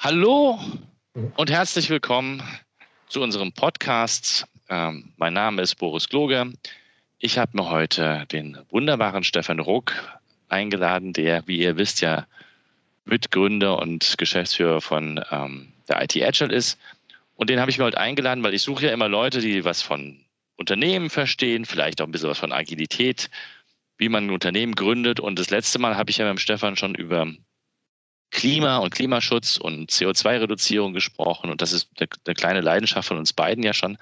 Hallo und herzlich willkommen zu unserem Podcast. Ähm, mein Name ist Boris Kloge. Ich habe mir heute den wunderbaren Stefan Ruck eingeladen, der, wie ihr wisst, ja Mitgründer und Geschäftsführer von ähm, der IT Agile ist. Und den habe ich mir heute eingeladen, weil ich suche ja immer Leute, die was von Unternehmen verstehen, vielleicht auch ein bisschen was von Agilität, wie man ein Unternehmen gründet. Und das letzte Mal habe ich ja mit dem Stefan schon über Klima und Klimaschutz und CO2-Reduzierung gesprochen. Und das ist eine kleine Leidenschaft von uns beiden ja schon.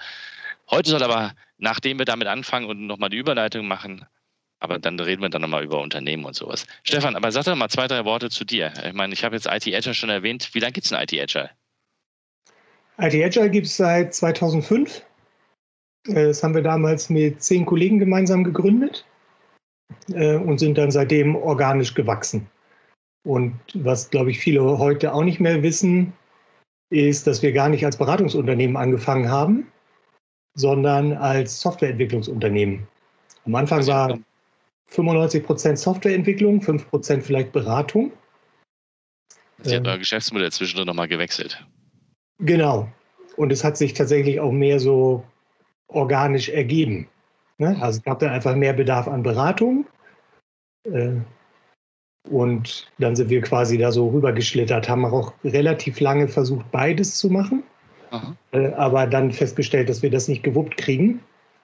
Heute soll aber, nachdem wir damit anfangen und nochmal die Überleitung machen, aber dann reden wir dann nochmal über Unternehmen und sowas. Stefan, aber sag doch mal zwei, drei Worte zu dir. Ich meine, ich habe jetzt IT Agile schon erwähnt. Wie lange gibt es denn IT Agile? IT Agile gibt es seit 2005. Äh, das haben wir damals mit zehn Kollegen gemeinsam gegründet äh, und sind dann seitdem organisch gewachsen. Und was, glaube ich, viele heute auch nicht mehr wissen, ist, dass wir gar nicht als Beratungsunternehmen angefangen haben, sondern als Softwareentwicklungsunternehmen. Am Anfang war 95 Prozent Softwareentwicklung, 5 Prozent vielleicht Beratung. Sie hat ähm, euer Geschäftsmodell zwischendrin nochmal gewechselt. Genau. Und es hat sich tatsächlich auch mehr so organisch ergeben. Ne? Also es gab dann einfach mehr Bedarf an Beratung. Äh, und dann sind wir quasi da so rübergeschlittert, haben auch relativ lange versucht, beides zu machen. Äh, aber dann festgestellt, dass wir das nicht gewuppt kriegen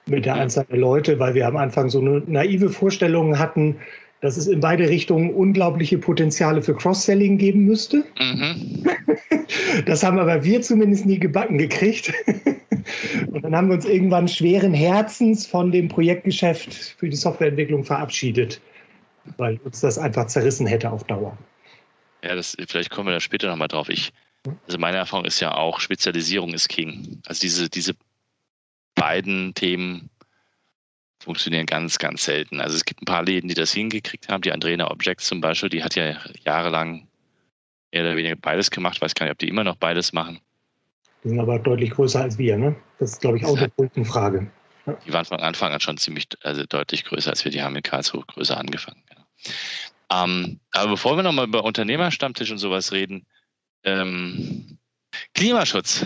mit der Anzahl der Leute, weil wir am Anfang so eine naive Vorstellung hatten, dass es in beide Richtungen unglaubliche Potenziale für Cross-Selling geben müsste. Mhm. Das haben aber wir zumindest nie gebacken gekriegt. Und dann haben wir uns irgendwann schweren Herzens von dem Projektgeschäft für die Softwareentwicklung verabschiedet weil uns das einfach zerrissen hätte auf Dauer. Ja, das, vielleicht kommen wir da später nochmal drauf. Ich, also meine Erfahrung ist ja auch, Spezialisierung ist King. Also diese, diese beiden Themen funktionieren ganz, ganz selten. Also es gibt ein paar Läden, die das hingekriegt haben. Die Andrena Objects zum Beispiel, die hat ja jahrelang mehr oder weniger beides gemacht. Ich weiß gar nicht, ob die immer noch beides machen. Die sind aber deutlich größer als wir, ne? Das ist, glaube ich, auch eine Frage. Die waren von Anfang an schon ziemlich, also deutlich größer als wir. Die haben in Karlsruhe größer angefangen. Ähm, aber bevor wir nochmal über Unternehmerstammtisch und sowas reden, ähm, Klimaschutz,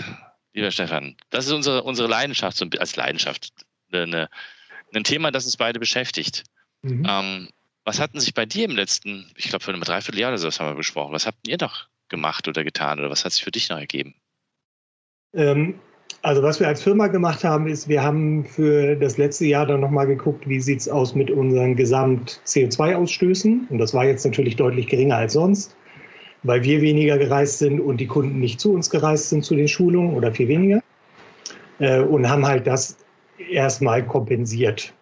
lieber Stefan, das ist unsere, unsere Leidenschaft, als Leidenschaft, eine, ein Thema, das uns beide beschäftigt. Mhm. Ähm, was hatten sich bei dir im letzten, ich glaube, vor einem Dreivierteljahr oder so haben wir besprochen, was habt ihr noch gemacht oder getan oder was hat sich für dich noch ergeben? Ähm, also was wir als Firma gemacht haben, ist, wir haben für das letzte Jahr dann nochmal geguckt, wie sieht es aus mit unseren Gesamt-CO2-Ausstößen. Und das war jetzt natürlich deutlich geringer als sonst, weil wir weniger gereist sind und die Kunden nicht zu uns gereist sind zu den Schulungen oder viel weniger. Äh, und haben halt das erstmal kompensiert.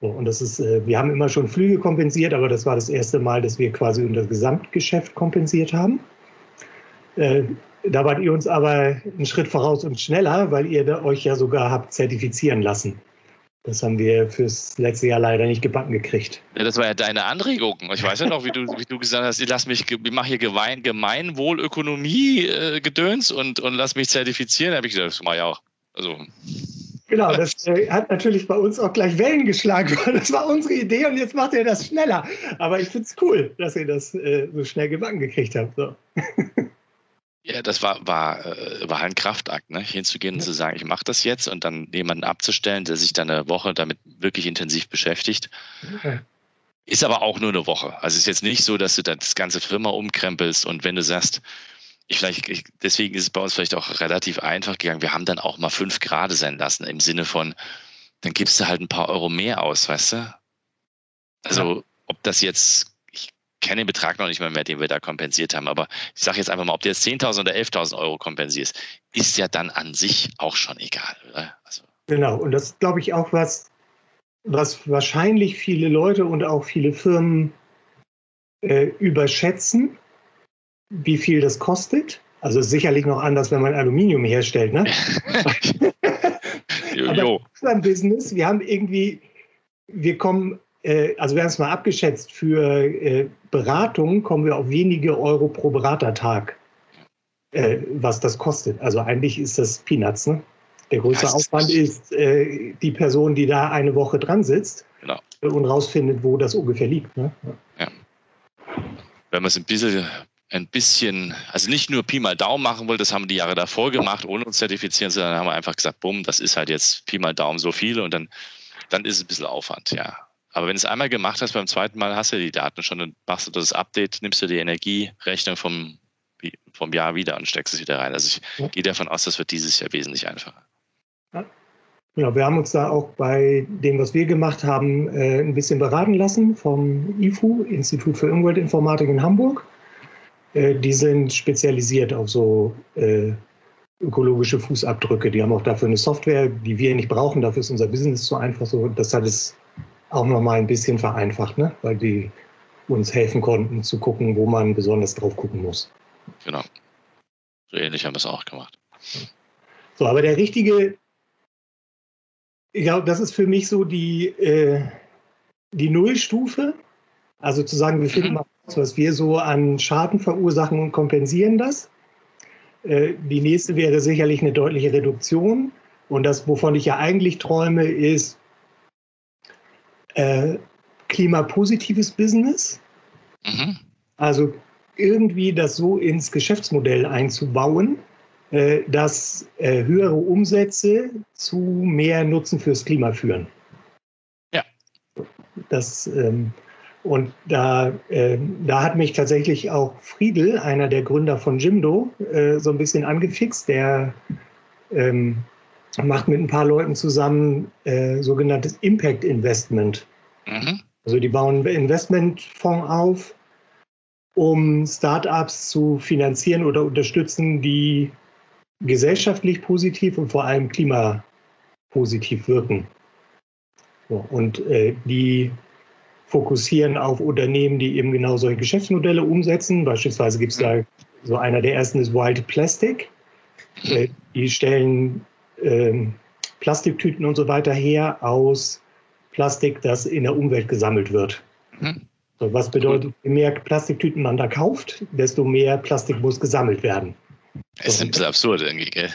und das ist, äh, wir haben immer schon Flüge kompensiert, aber das war das erste Mal, dass wir quasi unser Gesamtgeschäft kompensiert haben. Da wart ihr uns aber einen Schritt voraus und schneller, weil ihr euch ja sogar habt zertifizieren lassen. Das haben wir fürs letzte Jahr leider nicht gebacken gekriegt. Ja, das war ja deine Anregung. Ich weiß ja noch, wie du, wie du gesagt hast, ich lass mich, ich mache hier Gemein, Gemeinwohlökonomie-Gedöns äh, und, und lass mich zertifizieren. Da habe ich gesagt, das mache ich auch. Also. Genau, das äh, hat natürlich bei uns auch gleich Wellen geschlagen. Das war unsere Idee und jetzt macht ihr das schneller. Aber ich finde es cool, dass ihr das äh, so schnell gebacken gekriegt habt. So. Ja, das war, war, äh, war ein Kraftakt, ne? hinzugehen und zu sagen, ich mache das jetzt und dann jemanden abzustellen, der sich dann eine Woche damit wirklich intensiv beschäftigt. Okay. Ist aber auch nur eine Woche. Also es ist jetzt nicht so, dass du das ganze Firma umkrempelst und wenn du sagst, ich vielleicht, ich, deswegen ist es bei uns vielleicht auch relativ einfach gegangen. Wir haben dann auch mal fünf Grad sein lassen im Sinne von, dann gibst du halt ein paar Euro mehr aus, weißt du? Also, ja. ob das jetzt kenne den Betrag noch nicht mal mehr, den wir da kompensiert haben. Aber ich sage jetzt einfach mal, ob du jetzt 10.000 oder 11.000 Euro kompensierst, ist ja dann an sich auch schon egal. Also. Genau, und das ist, glaube ich, auch was, was wahrscheinlich viele Leute und auch viele Firmen äh, überschätzen, wie viel das kostet. Also sicherlich noch anders, wenn man Aluminium herstellt. Ne? jo, jo. Aber Business, wir haben irgendwie, wir kommen äh, also wir haben es mal abgeschätzt, für äh, Beratung kommen wir auf wenige Euro pro Beratertag, äh, was das kostet. Also eigentlich ist das Peanuts. Ne? Der größte Aufwand ist die Person, die da eine Woche dran sitzt genau. und rausfindet, wo das ungefähr liegt. Ne? Ja. Wenn man es ein bisschen ein bisschen, also nicht nur Pi mal Daumen machen wollte, das haben wir die Jahre davor gemacht, ohne uns zertifizieren, sondern haben wir einfach gesagt, bumm, das ist halt jetzt Pi mal Daumen so viel und dann, dann ist es ein bisschen Aufwand, ja. Aber wenn du es einmal gemacht hast, beim zweiten Mal hast du die Daten schon und machst du das Update, nimmst du die Energierechnung vom, vom Jahr wieder und steckst es wieder rein. Also ich ja. gehe davon aus, das wird dieses Jahr wesentlich einfacher. Ja. Genau, wir haben uns da auch bei dem, was wir gemacht haben, äh, ein bisschen beraten lassen vom IFU, Institut für Umweltinformatik in Hamburg. Äh, die sind spezialisiert auf so äh, ökologische Fußabdrücke. Die haben auch dafür eine Software, die wir nicht brauchen. Dafür ist unser Business so einfach so. Das hat es auch noch mal ein bisschen vereinfacht, ne? weil die uns helfen konnten zu gucken, wo man besonders drauf gucken muss. Genau. So ähnlich haben wir es auch gemacht. So, aber der richtige, ich glaube, das ist für mich so die, äh, die Nullstufe. Also zu sagen, wir finden mhm. mal was wir so an Schaden verursachen und kompensieren das. Äh, die nächste wäre sicherlich eine deutliche Reduktion. Und das, wovon ich ja eigentlich träume, ist äh, klimapositives Business. Mhm. Also irgendwie das so ins Geschäftsmodell einzubauen, äh, dass äh, höhere Umsätze zu mehr Nutzen fürs Klima führen. Ja. Das ähm, und da, äh, da hat mich tatsächlich auch Friedel, einer der Gründer von Jimdo, äh, so ein bisschen angefixt. Der ähm, macht mit ein paar Leuten zusammen äh, sogenanntes Impact Investment. Mhm. Also die bauen einen Investmentfonds auf, um Startups zu finanzieren oder unterstützen, die gesellschaftlich positiv und vor allem klimapositiv wirken. So, und äh, die fokussieren auf Unternehmen, die eben genau solche Geschäftsmodelle umsetzen. Beispielsweise gibt es da so einer der ersten ist Wild Plastic. Äh, die stellen äh, Plastiktüten und so weiter her aus Plastik, das in der Umwelt gesammelt wird. Mhm. So, was bedeutet, je mehr Plastiktüten man da kauft, desto mehr Plastik muss gesammelt werden. Das ist ein bisschen absurd irgendwie, gell?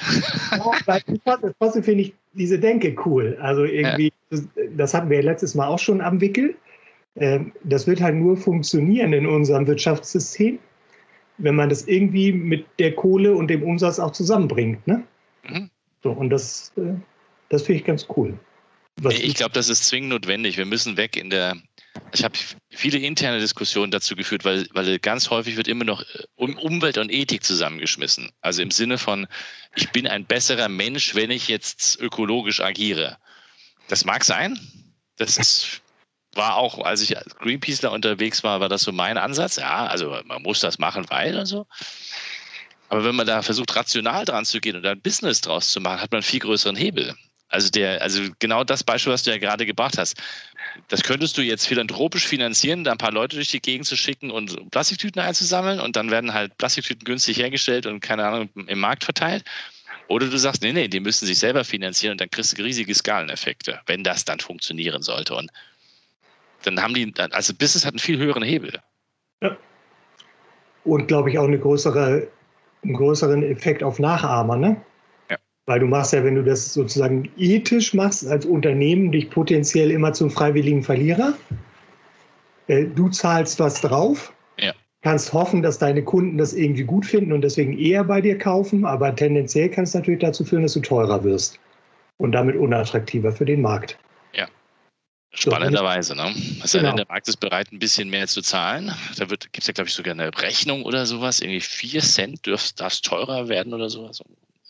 Ja, trotzdem finde ich diese Denke cool. Also irgendwie, ja. das, das hatten wir letztes Mal auch schon am Wickel. Ähm, das wird halt nur funktionieren in unserem Wirtschaftssystem, wenn man das irgendwie mit der Kohle und dem Umsatz auch zusammenbringt. Ne? Mhm. So, und das, äh, das finde ich ganz cool. Was ich glaube, das ist zwingend notwendig. Wir müssen weg in der. Ich habe viele interne Diskussionen dazu geführt, weil, weil ganz häufig wird immer noch äh, um Umwelt und Ethik zusammengeschmissen. Also im Sinne von, ich bin ein besserer Mensch, wenn ich jetzt ökologisch agiere. Das mag sein. Das ist war auch, als ich als Greenpeaceler unterwegs war, war das so mein Ansatz. Ja, also man muss das machen, weil und so. Aber wenn man da versucht, rational dran zu gehen und ein Business draus zu machen, hat man einen viel größeren Hebel. Also der, also genau das Beispiel, was du ja gerade gebracht hast, das könntest du jetzt philanthropisch finanzieren, da ein paar Leute durch die Gegend zu schicken und Plastiktüten einzusammeln und dann werden halt Plastiktüten günstig hergestellt und keine Ahnung im Markt verteilt. Oder du sagst, nee, nee, die müssen sich selber finanzieren und dann kriegst du riesige Skaleneffekte, wenn das dann funktionieren sollte. Und dann haben die, also Business hat einen viel höheren Hebel. Ja. Und glaube ich auch eine größere, einen größeren Effekt auf Nachahmer, ne? Ja. Weil du machst ja, wenn du das sozusagen ethisch machst als Unternehmen, dich potenziell immer zum freiwilligen Verlierer. Äh, du zahlst was drauf, ja. kannst hoffen, dass deine Kunden das irgendwie gut finden und deswegen eher bei dir kaufen, aber tendenziell kann es natürlich dazu führen, dass du teurer wirst und damit unattraktiver für den Markt. Spannenderweise, ne? Also genau. der Markt ist bereit, ein bisschen mehr zu zahlen. Da gibt es ja, glaube ich, sogar eine Rechnung oder sowas. Irgendwie 4 Cent dürfte das teurer werden oder sowas.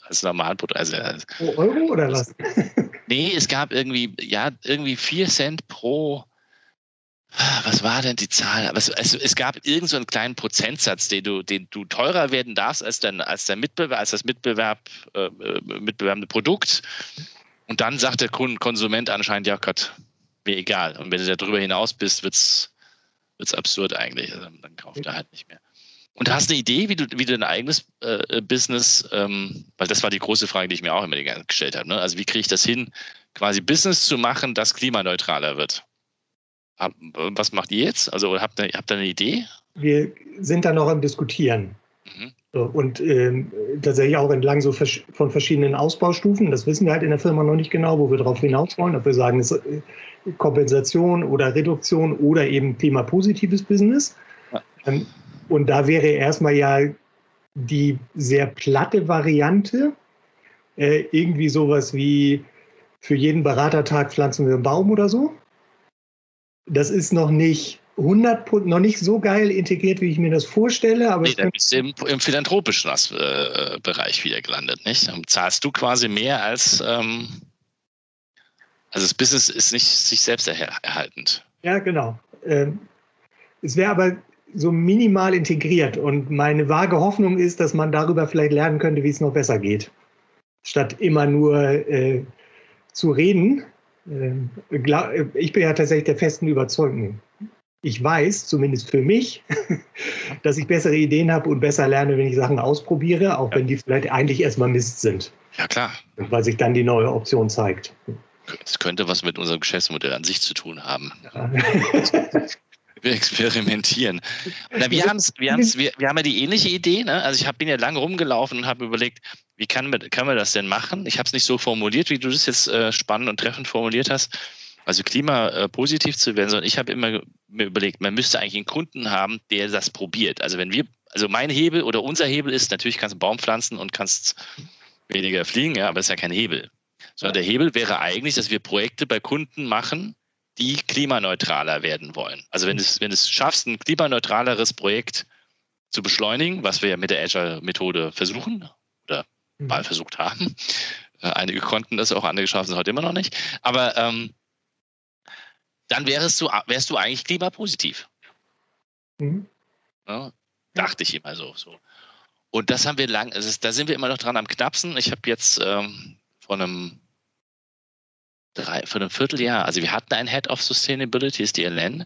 Als Normalprodukt. Also, pro Euro oder was? nee, es gab irgendwie, ja, irgendwie 4 Cent pro. Was war denn die Zahl? Es, es, es gab irgendeinen so kleinen Prozentsatz, den du, den du teurer werden darfst als, dein, als, der Mitbewerb, als das Mitbewerb, äh, äh mitbewerbende Produkt. Und dann sagt der Konsument anscheinend, ja Gott, mir egal. Und wenn du da drüber hinaus bist, wird es absurd eigentlich. Also dann kauft er halt nicht mehr. Und hast du eine Idee, wie du, wie du dein eigenes äh, Business, ähm, weil das war die große Frage, die ich mir auch immer gestellt habe. Ne? Also wie kriege ich das hin, quasi Business zu machen, das klimaneutraler wird? Hab, was macht ihr jetzt? Also habt ihr, habt ihr eine Idee? Wir sind da noch am Diskutieren. Mhm. So, und ähm, tatsächlich auch entlang so von verschiedenen Ausbaustufen. Das wissen wir halt in der Firma noch nicht genau, wo wir darauf hinaus wollen. Ob wir sagen, es ist äh, Kompensation oder Reduktion oder eben klimapositives Business. Ja. Ähm, Und da wäre erstmal ja die sehr platte Variante, äh, irgendwie sowas wie für jeden Beratertag pflanzen wir einen Baum oder so. Das ist noch nicht 100 noch nicht so geil integriert, wie ich mir das vorstelle. Aber nee, da bist du im, im philanthropischen äh, Bereich wieder gelandet, nicht? Dann zahlst du quasi mehr als ähm, also das Business ist nicht sich selbst erhaltend. Ja, genau. Ähm, es wäre aber so minimal integriert und meine vage Hoffnung ist, dass man darüber vielleicht lernen könnte, wie es noch besser geht. Statt immer nur äh, zu reden. Äh, glaub, ich bin ja tatsächlich der festen Überzeugung. Ich weiß, zumindest für mich, dass ich bessere Ideen habe und besser lerne, wenn ich Sachen ausprobiere, auch ja. wenn die vielleicht eigentlich erstmal Mist sind. Ja, klar. Weil sich dann die neue Option zeigt. Es könnte was mit unserem Geschäftsmodell an sich zu tun haben. Wir experimentieren. Na, wir, haben's, wir, haben's, wir, wir haben ja die ähnliche Idee. Ne? Also ich hab, bin ja lange rumgelaufen und habe überlegt, wie kann, kann man das denn machen? Ich habe es nicht so formuliert, wie du das jetzt äh, spannend und treffend formuliert hast. Also klimapositiv äh, zu werden, sondern ich habe immer mir überlegt, man müsste eigentlich einen Kunden haben, der das probiert. Also wenn wir, also mein Hebel oder unser Hebel ist, natürlich kannst du einen Baum pflanzen und kannst weniger fliegen, ja, aber es ist ja kein Hebel. Sondern der Hebel wäre eigentlich, dass wir Projekte bei Kunden machen, die klimaneutraler werden wollen. Also wenn du wenn es schaffst, ein klimaneutraleres Projekt zu beschleunigen, was wir ja mit der Agile-Methode versuchen oder mhm. mal versucht haben. Äh, einige konnten das auch, andere schaffen es heute immer noch nicht. Aber ähm, dann wärst du, wärst du eigentlich klimapositiv. Mhm. Ja, dachte ich immer so, so. Und das haben wir lang, also da sind wir immer noch dran am knappsten. Ich habe jetzt ähm, vor einem drei, vor einem Vierteljahr, also wir hatten einen Head of Sustainability, ist die Ellen.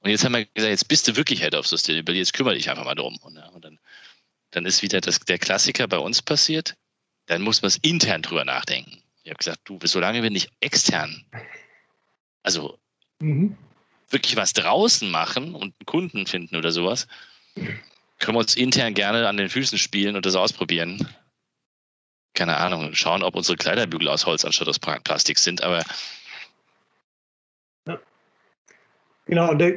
Und jetzt haben wir gesagt, jetzt bist du wirklich Head of Sustainability, jetzt kümmere dich einfach mal drum. Und, und dann, dann ist wieder das, der Klassiker bei uns passiert. Dann muss man es intern drüber nachdenken. Ich habe gesagt, du, solange wir nicht extern, also mhm. wirklich was draußen machen und einen Kunden finden oder sowas, können wir uns intern gerne an den Füßen spielen und das ausprobieren keine Ahnung, schauen, ob unsere Kleiderbügel aus Holz anstatt aus Plastik sind, aber. Ja. Genau, da,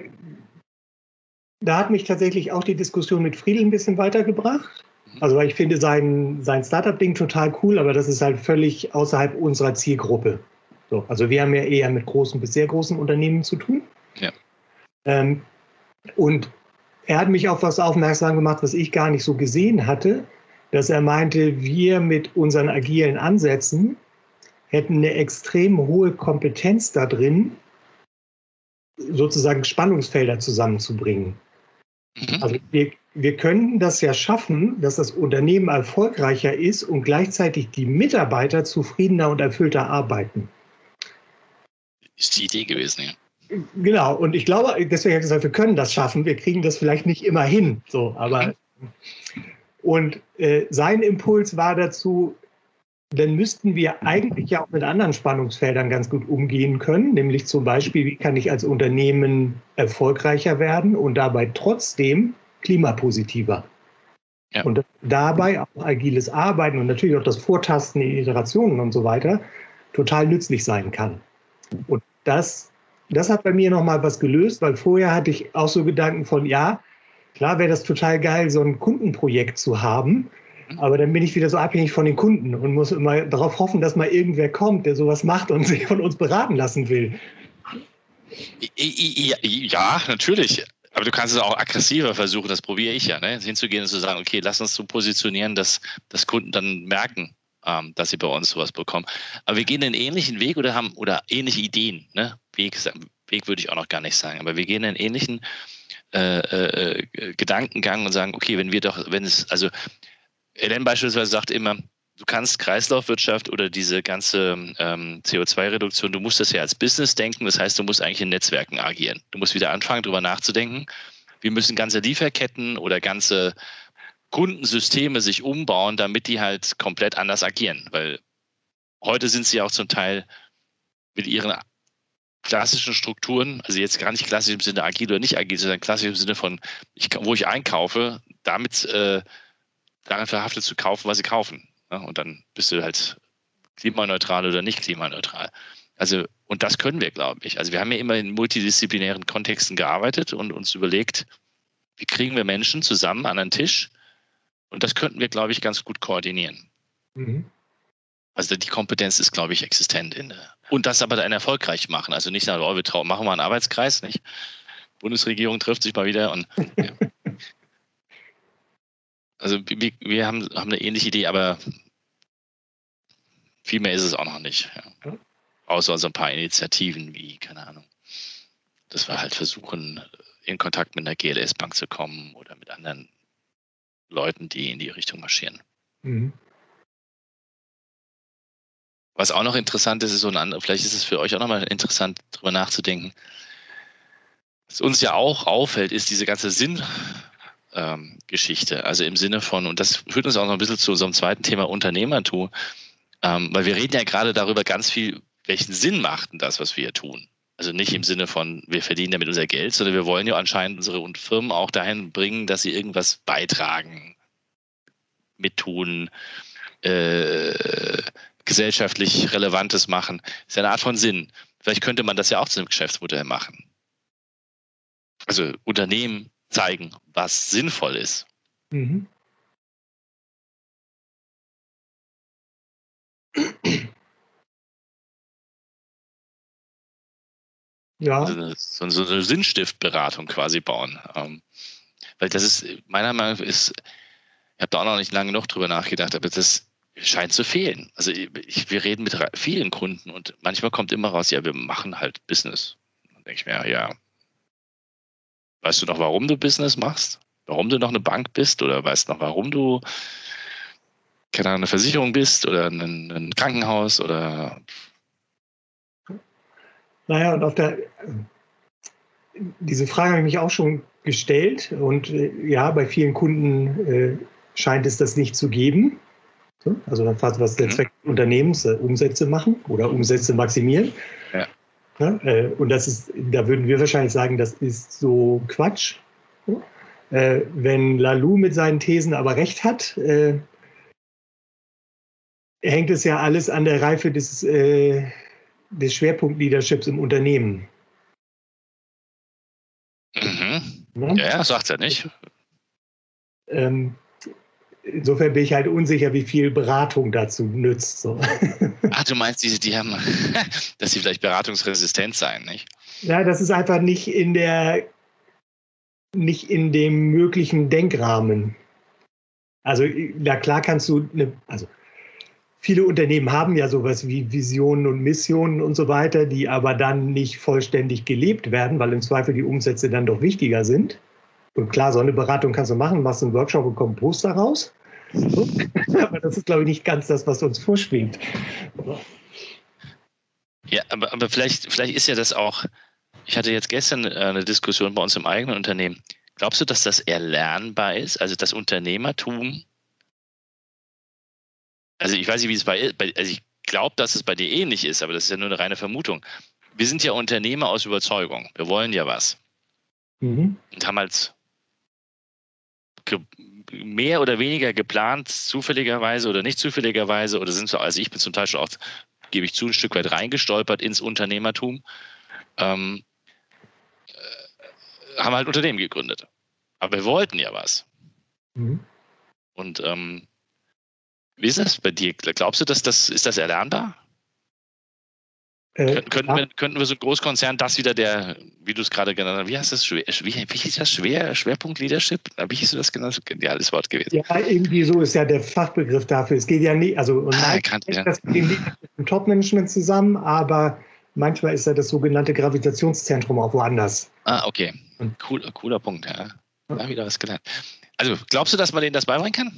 da hat mich tatsächlich auch die Diskussion mit Friedel ein bisschen weitergebracht. Mhm. Also, weil ich finde sein, sein Startup-Ding total cool, aber das ist halt völlig außerhalb unserer Zielgruppe. So, also, wir haben ja eher mit großen bis sehr großen Unternehmen zu tun. Ja. Ähm, und er hat mich auf was aufmerksam gemacht, was ich gar nicht so gesehen hatte dass er meinte, wir mit unseren agilen Ansätzen hätten eine extrem hohe Kompetenz da drin, sozusagen Spannungsfelder zusammenzubringen. Mhm. Also wir, wir können das ja schaffen, dass das Unternehmen erfolgreicher ist und gleichzeitig die Mitarbeiter zufriedener und erfüllter arbeiten. Ist die Idee gewesen, ja. Genau, und ich glaube, deswegen habe ich gesagt, wir können das schaffen. Wir kriegen das vielleicht nicht immer hin, so, aber mhm. Und äh, sein Impuls war dazu, dann müssten wir eigentlich ja auch mit anderen Spannungsfeldern ganz gut umgehen können, nämlich zum Beispiel, wie kann ich als Unternehmen erfolgreicher werden und dabei trotzdem klimapositiver. Ja. Und dabei auch agiles Arbeiten und natürlich auch das Vortasten in Iterationen und so weiter total nützlich sein kann. Und das, das hat bei mir nochmal was gelöst, weil vorher hatte ich auch so Gedanken von, ja, Klar wäre das total geil, so ein Kundenprojekt zu haben, mhm. aber dann bin ich wieder so abhängig von den Kunden und muss immer darauf hoffen, dass mal irgendwer kommt, der sowas macht und sich von uns beraten lassen will. Ja, natürlich. Aber du kannst es auch aggressiver versuchen, das probiere ich ja, ne? hinzugehen und zu sagen, okay, lass uns so positionieren, dass, dass Kunden dann merken, ähm, dass sie bei uns sowas bekommen. Aber wir gehen einen ähnlichen Weg oder haben oder ähnliche Ideen. Ne? Weg, Weg würde ich auch noch gar nicht sagen, aber wir gehen einen ähnlichen Weg äh, äh, Gedankengang und sagen, okay, wenn wir doch, wenn es, also Ellen beispielsweise sagt immer, du kannst Kreislaufwirtschaft oder diese ganze ähm, CO2-Reduktion, du musst das ja als Business denken, das heißt, du musst eigentlich in Netzwerken agieren. Du musst wieder anfangen, darüber nachzudenken. Wir müssen ganze Lieferketten oder ganze Kundensysteme sich umbauen, damit die halt komplett anders agieren, weil heute sind sie auch zum Teil mit ihren klassischen Strukturen, also jetzt gar nicht klassisch im Sinne agil oder nicht agil, sondern klassisch im Sinne von, ich, wo ich einkaufe, damit äh, daran verhaftet zu kaufen, was sie kaufen. Ne? Und dann bist du halt klimaneutral oder nicht klimaneutral. Also, und das können wir, glaube ich. Also wir haben ja immer in multidisziplinären Kontexten gearbeitet und uns überlegt, wie kriegen wir Menschen zusammen an einen Tisch? Und das könnten wir, glaube ich, ganz gut koordinieren. Mhm. Also die Kompetenz ist, glaube ich, existent. In, und das aber dann erfolgreich machen. Also nicht sagen, oh, wir trauen, machen wir einen Arbeitskreis, nicht? Bundesregierung trifft sich mal wieder und ja. Also wir, wir haben, haben eine ähnliche Idee, aber viel mehr ist es auch noch nicht. Ja. Außer so ein paar Initiativen wie, keine Ahnung, dass wir halt versuchen, in Kontakt mit einer GLS-Bank zu kommen oder mit anderen Leuten, die in die Richtung marschieren. Mhm. Was auch noch interessant ist, ist so ein anderes, vielleicht ist es für euch auch nochmal interessant, darüber nachzudenken. Was uns ja auch auffällt, ist diese ganze Sinngeschichte. Ähm, also im Sinne von, und das führt uns auch noch ein bisschen zu unserem zweiten Thema Unternehmertum, ähm, weil wir reden ja gerade darüber ganz viel, welchen Sinn macht denn das, was wir hier tun? Also nicht im Sinne von, wir verdienen damit unser Geld, sondern wir wollen ja anscheinend unsere Firmen auch dahin bringen, dass sie irgendwas beitragen, mittun, äh, gesellschaftlich Relevantes machen. Das ist ja eine Art von Sinn. Vielleicht könnte man das ja auch zu einem Geschäftsmodell machen. Also Unternehmen zeigen, was sinnvoll ist. Mhm. Ja. Also so, so eine Sinnstiftberatung quasi bauen. Ähm, weil das ist, meiner Meinung nach ist, ich habe da auch noch nicht lange noch drüber nachgedacht, aber das scheint zu fehlen. Also ich, wir reden mit vielen Kunden und manchmal kommt immer raus, ja, wir machen halt Business. Dann denke ich mir, ja, weißt du noch, warum du Business machst? Warum du noch eine Bank bist? Oder weißt du noch, warum du keine Ahnung, eine Versicherung bist oder ein, ein Krankenhaus oder naja, und auf der, diese Frage habe ich mich auch schon gestellt und äh, ja, bei vielen Kunden äh, scheint es das nicht zu geben. So, also dann fast was der mhm. Zweck des Unternehmens, äh, Umsätze machen oder Umsätze maximieren. Ja. Ja, äh, und das ist, da würden wir wahrscheinlich sagen, das ist so Quatsch. Äh, wenn Lalou mit seinen Thesen aber recht hat, hängt es ja alles an der Reife des des Schwerpunkt-Leaderships im Unternehmen. Mhm. Ja, ja sagt er nicht. Ähm, insofern bin ich halt unsicher, wie viel Beratung dazu nützt. So. Ach, du meinst, die, die haben, dass sie vielleicht beratungsresistent sein, nicht? Ja, das ist einfach nicht in der, nicht in dem möglichen Denkrahmen. Also, na klar kannst du eine, also Viele Unternehmen haben ja sowas wie Visionen und Missionen und so weiter, die aber dann nicht vollständig gelebt werden, weil im Zweifel die Umsätze dann doch wichtiger sind. Und klar, so eine Beratung kannst du machen, machst einen Workshop und kommt ein Poster raus. Aber das ist, glaube ich, nicht ganz das, was uns vorschwebt. Ja, aber, aber vielleicht, vielleicht ist ja das auch, ich hatte jetzt gestern äh, eine Diskussion bei uns im eigenen Unternehmen. Glaubst du, dass das erlernbar ist? Also das Unternehmertum also ich weiß nicht, wie es bei, also ich glaube, dass es bei dir ähnlich ist, aber das ist ja nur eine reine Vermutung. Wir sind ja Unternehmer aus Überzeugung. Wir wollen ja was. Mhm. Und haben halt mehr oder weniger geplant, zufälligerweise oder nicht zufälligerweise, oder sind wir, also ich bin zum Teil schon auch, gebe ich zu, ein Stück weit reingestolpert ins Unternehmertum, ähm, äh, haben halt Unternehmen gegründet. Aber wir wollten ja was. Mhm. Und ähm, wie ist das bei dir? Glaubst du, dass das, ist das erlernbar? Äh, könnten, wir, könnten wir so ein Großkonzern das wieder der, wie du es gerade genannt hast, wie heißt das, wie, wie hieß das, Schwer, Schwerpunkt Leadership? Wie hieß du das genannt? Geniales Wort gewesen. Ja, irgendwie so ist ja der Fachbegriff dafür. Es geht ja nicht, also und ah, kann, ja. das mit dem Top-Management zusammen, aber manchmal ist ja das sogenannte Gravitationszentrum auch woanders. Ah, okay. Cool, cooler Punkt, ja. Da wieder was gelernt. Also, glaubst du, dass man denen das beibringen kann?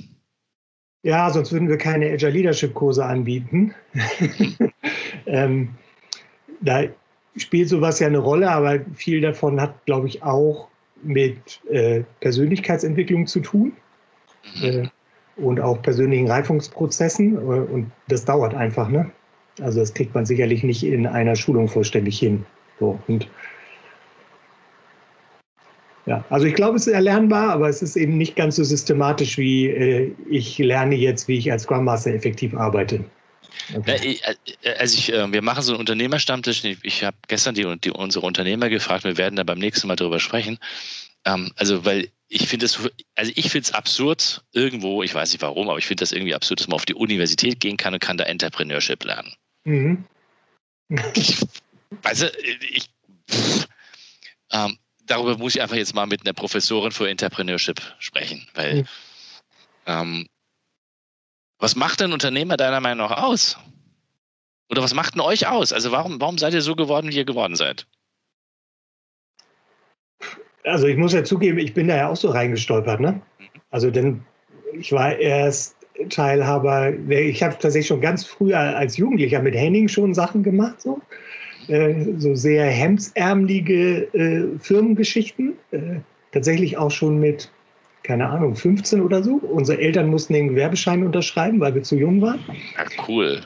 Ja, sonst würden wir keine Agile Leadership Kurse anbieten. ähm, da spielt sowas ja eine Rolle, aber viel davon hat, glaube ich, auch mit äh, Persönlichkeitsentwicklung zu tun mhm. äh, und auch persönlichen Reifungsprozessen. Äh, und das dauert einfach. Ne? Also das kriegt man sicherlich nicht in einer Schulung vollständig hin. So, und ja, also ich glaube, es ist erlernbar, aber es ist eben nicht ganz so systematisch wie äh, ich lerne jetzt, wie ich als Scrum Master effektiv arbeite. Okay. Äh, also ich, äh, wir machen so einen Unternehmerstammtisch. Ich habe gestern die, die, unsere Unternehmer gefragt, wir werden da beim nächsten Mal drüber sprechen. Ähm, also, weil ich finde es, also ich finde es absurd irgendwo, ich weiß nicht warum, aber ich finde das irgendwie absurd, dass man auf die Universität gehen kann und kann da Entrepreneurship lernen. Mhm. ich, du, ich, pff, ähm, darüber muss ich einfach jetzt mal mit einer Professorin für Entrepreneurship sprechen, weil mhm. ähm, was macht ein Unternehmer deiner Meinung nach aus? Oder was macht denn euch aus? Also warum, warum seid ihr so geworden, wie ihr geworden seid? Also ich muss ja zugeben, ich bin da ja auch so reingestolpert. Ne? Also denn ich war erst Teilhaber, ich habe tatsächlich schon ganz früh als Jugendlicher mit Henning schon Sachen gemacht, so, äh, so sehr hemdsärmelige äh, Firmengeschichten. Äh, tatsächlich auch schon mit, keine Ahnung, 15 oder so. Unsere Eltern mussten den Gewerbeschein unterschreiben, weil wir zu jung waren. Ja, cool.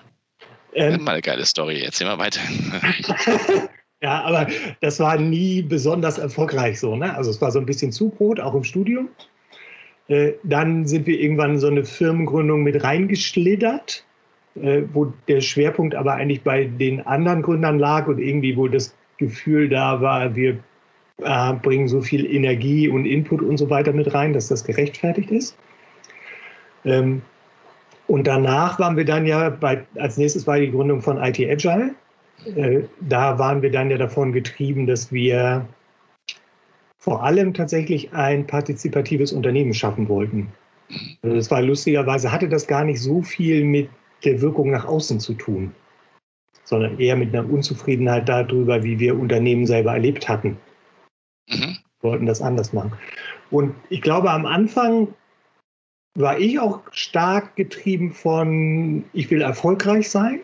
Ähm, mal eine geile Story. Erzähl mal weiter. Ja, aber das war nie besonders erfolgreich so. Ne? Also es war so ein bisschen Zubrot, auch im Studium. Äh, dann sind wir irgendwann so eine Firmengründung mit reingeschlittert, äh, wo der Schwerpunkt aber eigentlich bei den anderen Gründern lag und irgendwie, wo das Gefühl da war, wir äh, bringen so viel Energie und Input und so weiter mit rein, dass das gerechtfertigt ist. Ähm, und danach waren wir dann ja bei, als nächstes war die Gründung von IT Agile. Äh, da waren wir dann ja davon getrieben, dass wir vor allem tatsächlich ein partizipatives Unternehmen schaffen wollten. Also das war lustigerweise, hatte das gar nicht so viel mit der Wirkung nach außen zu tun, sondern eher mit einer Unzufriedenheit darüber, wie wir Unternehmen selber erlebt hatten. Mhm. Wollten das anders machen. Und ich glaube, am Anfang war ich auch stark getrieben von, ich will erfolgreich sein.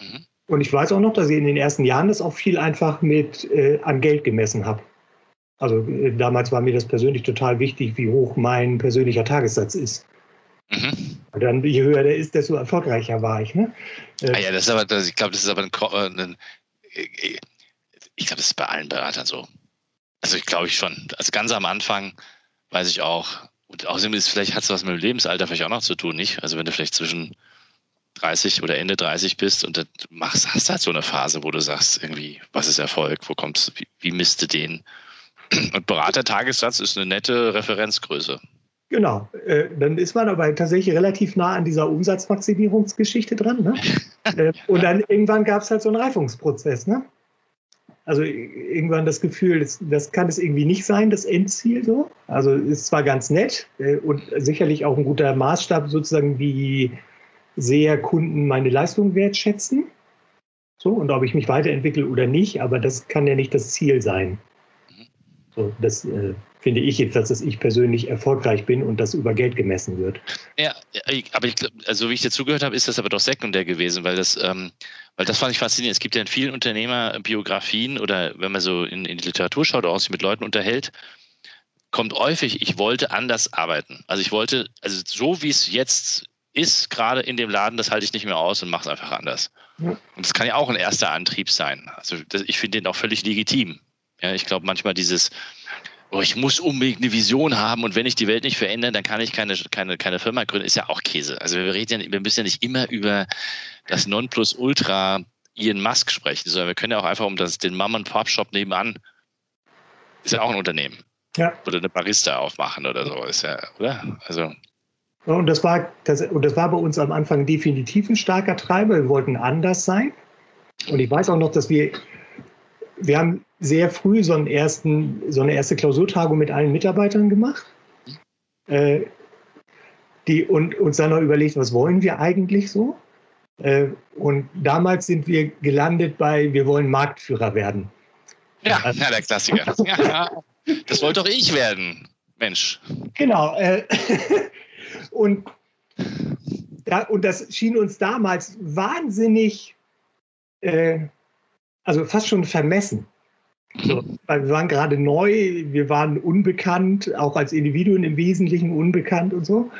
Mhm. Und ich weiß auch noch, dass ich in den ersten Jahren das auch viel einfach mit äh, an Geld gemessen habe. Also äh, damals war mir das persönlich total wichtig, wie hoch mein persönlicher Tagessatz ist. Mhm. Und dann, je höher der ist, desto erfolgreicher war ich. Ne? Äh, ah ja, das ist aber, das, ich glaube, das ist aber ein, äh, ein äh, ich glaube, das ist bei allen Beratern so. Also ich glaube ich schon. Also ganz am Anfang weiß ich auch, und außerdem ist vielleicht hat es was mit dem Lebensalter vielleicht auch noch zu tun, nicht? Also wenn du vielleicht zwischen 30 oder Ende 30 bist und dann machst, hast halt so eine Phase, wo du sagst, irgendwie, was ist Erfolg, wo kommst wie, wie misst du den? Und Beratertagessatz ist eine nette Referenzgröße. Genau, äh, dann ist man aber tatsächlich relativ nah an dieser Umsatzmaximierungsgeschichte dran. Ne? äh, und dann irgendwann gab es halt so einen Reifungsprozess. Ne? Also irgendwann das Gefühl, das, das, kann es irgendwie nicht sein, das Endziel so. Also ist zwar ganz nett äh, und sicherlich auch ein guter Maßstab sozusagen, wie sehr Kunden meine Leistung wertschätzen. So, und ob ich mich weiterentwickle oder nicht, aber das kann ja nicht das Ziel sein. So, das äh, finde ich jedenfalls, dass ich persönlich erfolgreich bin und das über Geld gemessen wird. Ja, aber ich, also wie ich dir zugehört habe, ist das aber doch sekundär gewesen, weil das, ähm, weil das fand ich faszinierend. Es gibt ja in vielen Unternehmerbiografien oder wenn man so in, in die Literatur schaut oder auch sich mit Leuten unterhält, kommt häufig, ich wollte anders arbeiten. Also ich wollte, also so wie es jetzt ist gerade in dem Laden, das halte ich nicht mehr aus und mache es einfach anders. Ja. Und das kann ja auch ein erster Antrieb sein. Also das, ich finde den auch völlig legitim. Ja, ich glaube manchmal dieses, oh, ich muss unbedingt eine Vision haben und wenn ich die Welt nicht verändere, dann kann ich keine, keine, keine Firma gründen, ist ja auch Käse. Also wir reden ja, wir müssen ja nicht immer über das Nonplusultra Ian Musk sprechen, sondern wir können ja auch einfach um das, den Mom-and-Pop-Shop nebenan, ist ja auch ein Unternehmen. Ja. Oder eine Barista aufmachen oder so, ist ja, oder? Also. Und das, war, das, und das war bei uns am Anfang definitiv ein starker Treiber. Wir wollten anders sein. Und ich weiß auch noch, dass wir, wir haben sehr früh so, einen ersten, so eine erste Klausurtagung mit allen Mitarbeitern gemacht. Äh, die, und uns dann noch überlegt, was wollen wir eigentlich so? Äh, und damals sind wir gelandet bei, wir wollen Marktführer werden. Ja, also, ja der Klassiker. ja, das wollte doch ich werden, Mensch. Genau. Äh, Und, ja, und das schien uns damals wahnsinnig, äh, also fast schon vermessen. So, weil wir waren gerade neu, wir waren unbekannt, auch als Individuen im Wesentlichen unbekannt und so.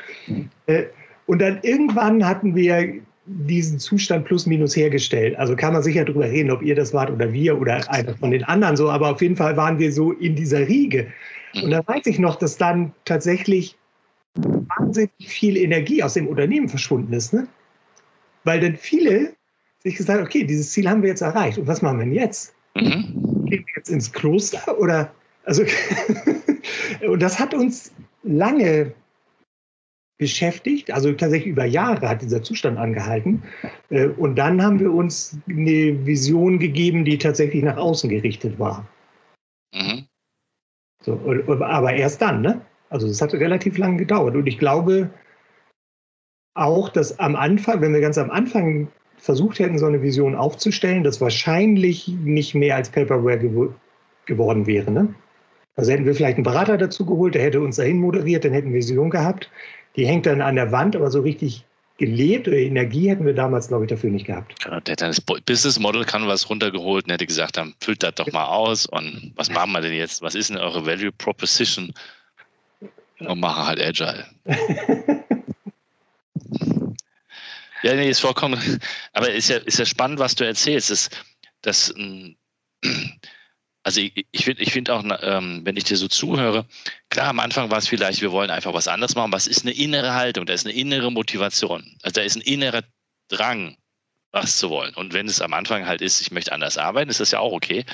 Äh, und dann irgendwann hatten wir diesen Zustand plus minus hergestellt. Also kann man sicher darüber reden, ob ihr das wart oder wir oder einer von den anderen so, aber auf jeden Fall waren wir so in dieser Riege. Und da weiß ich noch, dass dann tatsächlich wahnsinnig viel Energie aus dem Unternehmen verschwunden ist. Ne? Weil dann viele sich gesagt okay, dieses Ziel haben wir jetzt erreicht. Und was machen wir denn jetzt? Mhm. Gehen wir jetzt ins Kloster oder Also, und das hat uns lange beschäftigt, also tatsächlich über Jahre hat dieser Zustand angehalten. Äh, und dann haben wir uns eine Vision gegeben, die tatsächlich nach außen gerichtet war. Mhm. So, aber erst dann, ne? Also es hat relativ lange gedauert. Und ich glaube auch, dass am Anfang, wenn wir ganz am Anfang versucht hätten, so eine Vision aufzustellen, das wahrscheinlich nicht mehr als Paperware gew geworden wäre. Ne? Also hätten wir vielleicht einen Berater dazu geholt, der hätte uns dahin moderiert, dann hätten wir Vision gehabt. Die hängt dann an der Wand, aber so richtig gelebt oder Energie hätten wir damals, glaube ich, dafür nicht gehabt. Ja, der hätte das Business Model Canvas runtergeholt und hätte gesagt, dann füllt das doch mal aus und was machen wir denn jetzt? Was ist denn eure Value Proposition? Und machen halt Agile. ja, nee, ist vollkommen, aber ist ja, ist ja spannend, was du erzählst. Das, das, also ich, ich finde ich find auch, ähm, wenn ich dir so zuhöre, klar, am Anfang war es vielleicht, wir wollen einfach was anderes machen, es ist eine innere Haltung, da ist eine innere Motivation, also da ist ein innerer Drang, was zu wollen. Und wenn es am Anfang halt ist, ich möchte anders arbeiten, ist das ja auch okay.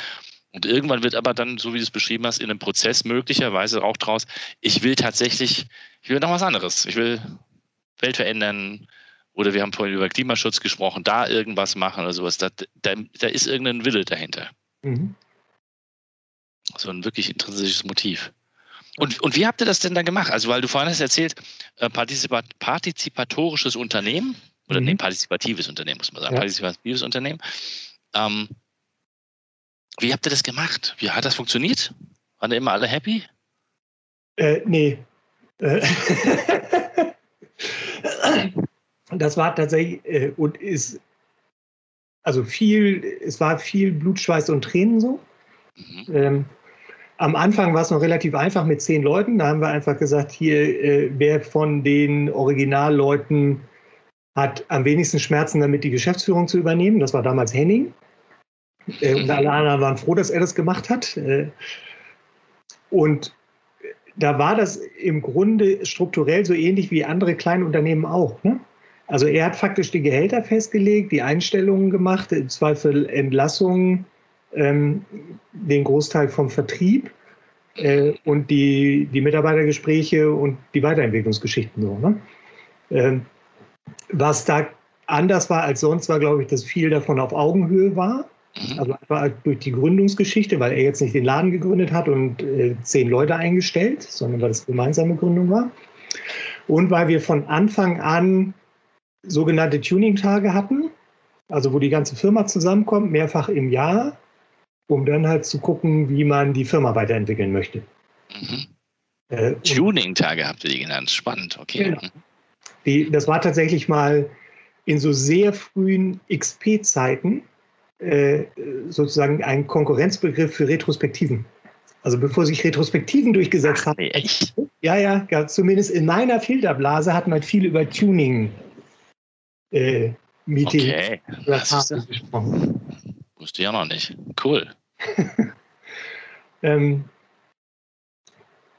Und irgendwann wird aber dann, so wie du es beschrieben hast, in einem Prozess möglicherweise auch draus, ich will tatsächlich, ich will noch was anderes. Ich will Welt verändern, oder wir haben vorhin über Klimaschutz gesprochen, da irgendwas machen oder sowas. Da, da, da ist irgendein Wille dahinter. Mhm. So ein wirklich intrinsisches Motiv. Und, und wie habt ihr das denn dann gemacht? Also, weil du vorhin hast erzählt, äh, partizipat partizipatorisches Unternehmen, oder mhm. nee, partizipatives Unternehmen, muss man sagen, ja. partizipatives Unternehmen. Ähm, wie habt ihr das gemacht? Wie hat das funktioniert? Waren immer alle happy? Äh, nee. Äh, das war tatsächlich äh, und ist also viel, es war viel Blut, Schweiß und Tränen so. Mhm. Ähm, am Anfang war es noch relativ einfach mit zehn Leuten. Da haben wir einfach gesagt, hier, äh, wer von den Originalleuten hat am wenigsten Schmerzen damit, die Geschäftsführung zu übernehmen. Das war damals Henning. Äh, und alle anderen waren froh, dass er das gemacht hat. Äh, und da war das im Grunde strukturell so ähnlich wie andere kleine Unternehmen auch. Ne? Also er hat faktisch die Gehälter festgelegt, die Einstellungen gemacht, im Zweifel Entlassungen, ähm, den Großteil vom Vertrieb äh, und die, die Mitarbeitergespräche und die Weiterentwicklungsgeschichten. So, ne? ähm, was da anders war als sonst, war, glaube ich, dass viel davon auf Augenhöhe war. Mhm. Also einfach durch die Gründungsgeschichte, weil er jetzt nicht den Laden gegründet hat und äh, zehn Leute eingestellt, sondern weil es gemeinsame Gründung war. Und weil wir von Anfang an sogenannte Tuning-Tage hatten, also wo die ganze Firma zusammenkommt, mehrfach im Jahr, um dann halt zu gucken, wie man die Firma weiterentwickeln möchte. Mhm. Äh, Tuning-Tage habt ihr die genannt, spannend, okay. Genau. Die, das war tatsächlich mal in so sehr frühen XP-Zeiten, äh, sozusagen ein Konkurrenzbegriff für Retrospektiven. Also bevor sich Retrospektiven durchgesetzt haben. Echt? Ja, ja, zumindest in meiner Filterblase hat man viel über Tuning äh, Meeting okay. gesprochen. Wusste ich ja noch nicht. Cool. ähm,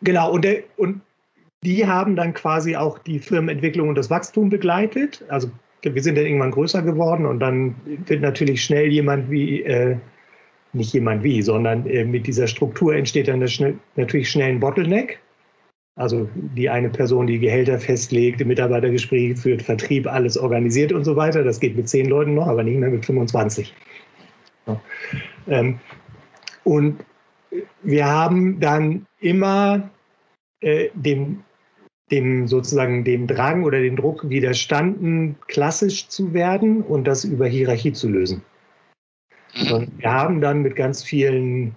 genau, und, der, und die haben dann quasi auch die Firmenentwicklung und das Wachstum begleitet. Also wir sind dann irgendwann größer geworden und dann wird natürlich schnell jemand wie, äh, nicht jemand wie, sondern äh, mit dieser Struktur entsteht dann schnell, natürlich schnell ein Bottleneck. Also die eine Person, die Gehälter festlegt, Mitarbeitergespräche führt, Vertrieb, alles organisiert und so weiter. Das geht mit zehn Leuten noch, aber nicht mehr mit 25. Ja. Ähm, und wir haben dann immer äh, dem dem sozusagen dem Drang oder dem Druck widerstanden, klassisch zu werden und das über Hierarchie zu lösen. Mhm. Und wir haben dann mit ganz vielen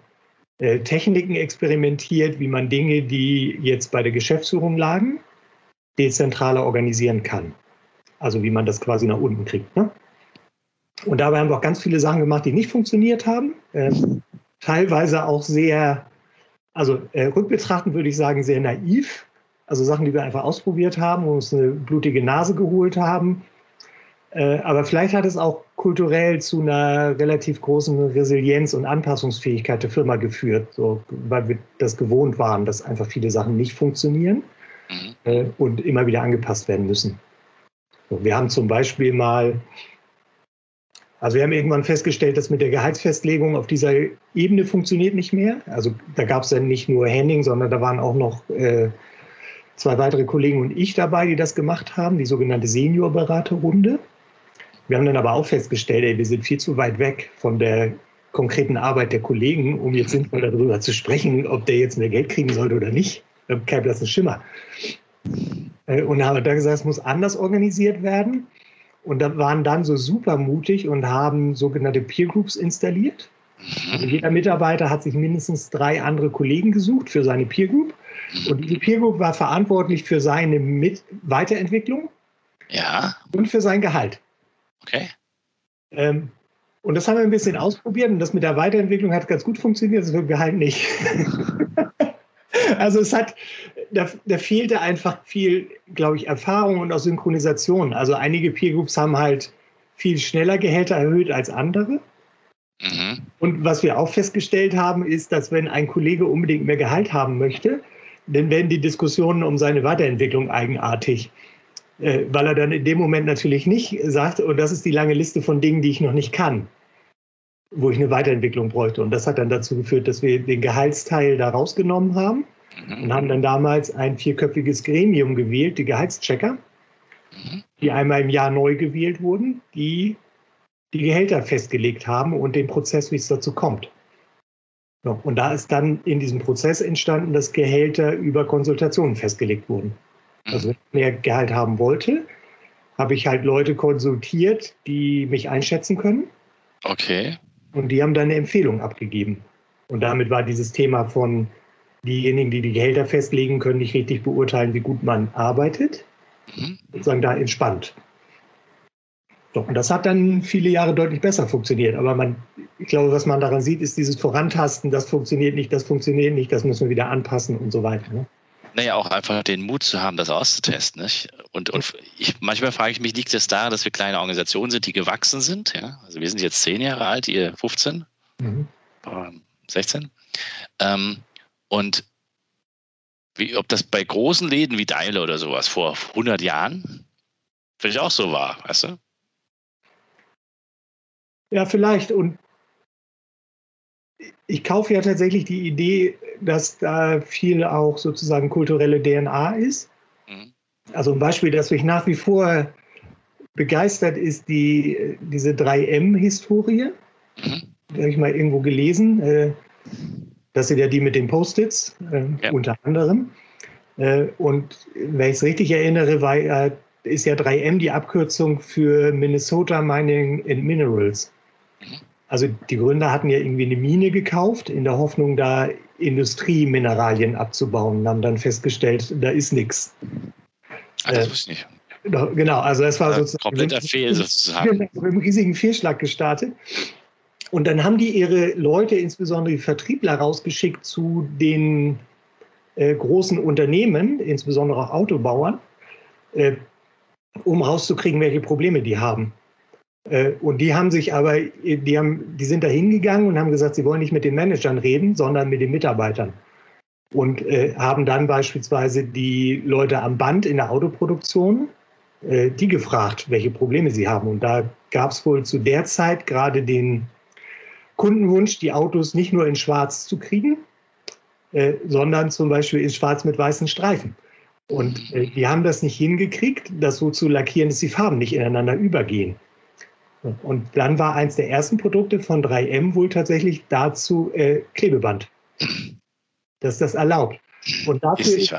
Techniken experimentiert, wie man Dinge, die jetzt bei der Geschäftsführung lagen, dezentraler organisieren kann. Also wie man das quasi nach unten kriegt. Ne? Und dabei haben wir auch ganz viele Sachen gemacht, die nicht funktioniert haben. Äh, teilweise auch sehr, also äh, rückbetrachtend würde ich sagen, sehr naiv. Also Sachen, die wir einfach ausprobiert haben, uns eine blutige Nase geholt haben. Äh, aber vielleicht hat es auch kulturell zu einer relativ großen Resilienz und Anpassungsfähigkeit der Firma geführt, so, weil wir das gewohnt waren, dass einfach viele Sachen nicht funktionieren mhm. äh, und immer wieder angepasst werden müssen. So, wir haben zum Beispiel mal, Also wir haben irgendwann festgestellt, dass mit der Gehaltsfestlegung auf dieser Ebene funktioniert nicht mehr. Also da gab es dann nicht nur Henning, sondern da waren auch noch äh, zwei weitere Kollegen und ich dabei, die das gemacht haben, die sogenannte Seniorberaterrunde. Wir haben dann aber auch festgestellt, ey, wir sind viel zu weit weg von der konkreten Arbeit der Kollegen, um jetzt sinnvoll darüber zu sprechen, ob der jetzt mehr Geld kriegen sollte oder nicht. Kein blassen Schimmer. Äh, und haben dann gesagt, es muss anders organisiert werden. Und da waren dann so super mutig und haben sogenannte Peer Groups installiert. Also jeder Mitarbeiter hat sich mindestens drei andere Kollegen gesucht für seine Peer Group. Und diese Peer Group war verantwortlich für seine Mit Weiterentwicklung ja. und für sein Gehalt. Okay. Ähm, und das haben wir ein bisschen ausprobiert und das mit der Weiterentwicklung hat ganz gut funktioniert, das dem Gehalt nicht. also es hat, da, da, fehlte einfach viel, glaube ich, Erfahrung und auch Synchronisation. Also einige Peer Groups haben halt viel schneller Gehälter erhöht als andere. Mhm. Und was wir auch festgestellt haben, ist, dass wenn ein Kollege unbedingt mehr Gehalt haben möchte, dann werden die Diskussionen um seine Weiterentwicklung eigenartig. Äh, weil er dann in dem Moment natürlich nicht sagt, und das ist die lange Liste von Dingen, die ich noch nicht kann, wo ich eine Weiterentwicklung bräuchte. Und das hat dann dazu geführt, dass wir den Gehaltsteil da rausgenommen haben mhm. und haben dann damals ein vierköpfiges Gremium gewählt, die Gehaltschecker, mhm. die einmal im Jahr neu gewählt wurden, die die Gehälter festgelegt haben und den Prozess, wie es dazu kommt. Und da ist dann in diesem Prozess entstanden, dass Gehälter über Konsultationen festgelegt wurden. Also wenn ich mehr Gehalt haben wollte, habe ich halt Leute konsultiert, die mich einschätzen können. Okay. Und die haben dann eine Empfehlung abgegeben. Und damit war dieses Thema von diejenigen, die die Gehälter festlegen, können nicht richtig beurteilen, wie gut man arbeitet, mhm. sozusagen da entspannt. Doch, und das hat dann viele Jahre deutlich besser funktioniert. Aber man, ich glaube, was man daran sieht, ist dieses Vorantasten, das funktioniert nicht, das funktioniert nicht, das müssen wir wieder anpassen und so weiter. Ne? Naja, auch einfach den Mut zu haben, das auszutesten. Nicht? Und, und ich, manchmal frage ich mich, liegt es daran, dass wir kleine Organisationen sind, die gewachsen sind? Ja? Also wir sind jetzt zehn Jahre alt, ihr 15, mhm. 16. Ähm, und wie, ob das bei großen Läden wie Deile oder sowas vor 100 Jahren vielleicht auch so war, weißt du? Ja, vielleicht. Und ich kaufe ja tatsächlich die Idee, dass da viel auch sozusagen kulturelle DNA ist. Mhm. Also ein Beispiel, das mich nach wie vor begeistert, ist die, diese 3M-Historie. Mhm. Die habe ich mal irgendwo gelesen. Äh, das sind ja die mit den Post-its, äh, ja. unter anderem. Äh, und wenn ich es richtig erinnere, war, ist ja 3M die Abkürzung für Minnesota Mining and Minerals. Also die Gründer hatten ja irgendwie eine Mine gekauft, in der Hoffnung, da Industriemineralien abzubauen und haben dann festgestellt, da ist nichts. Ah, das äh, wusste ich nicht. Genau, also es war ja, sozusagen. Kompletter Fehl sozusagen. Mit einem riesigen Fehlschlag gestartet. Und dann haben die ihre Leute, insbesondere die Vertriebler, rausgeschickt zu den äh, großen Unternehmen, insbesondere auch Autobauern, äh, um rauszukriegen, welche Probleme die haben. Äh, und die haben sich aber, die, haben, die sind da hingegangen und haben gesagt, sie wollen nicht mit den Managern reden, sondern mit den Mitarbeitern. Und äh, haben dann beispielsweise die Leute am Band in der Autoproduktion, äh, die gefragt, welche Probleme sie haben. Und da gab es wohl zu der Zeit gerade den Kundenwunsch, die Autos nicht nur in Schwarz zu kriegen, äh, sondern zum Beispiel in Schwarz mit weißen Streifen. Und äh, die haben das nicht hingekriegt, das so zu lackieren, dass die Farben nicht ineinander übergehen. Und dann war eins der ersten Produkte von 3M wohl tatsächlich dazu äh, Klebeband. Dass das erlaubt. Und dafür ist, ist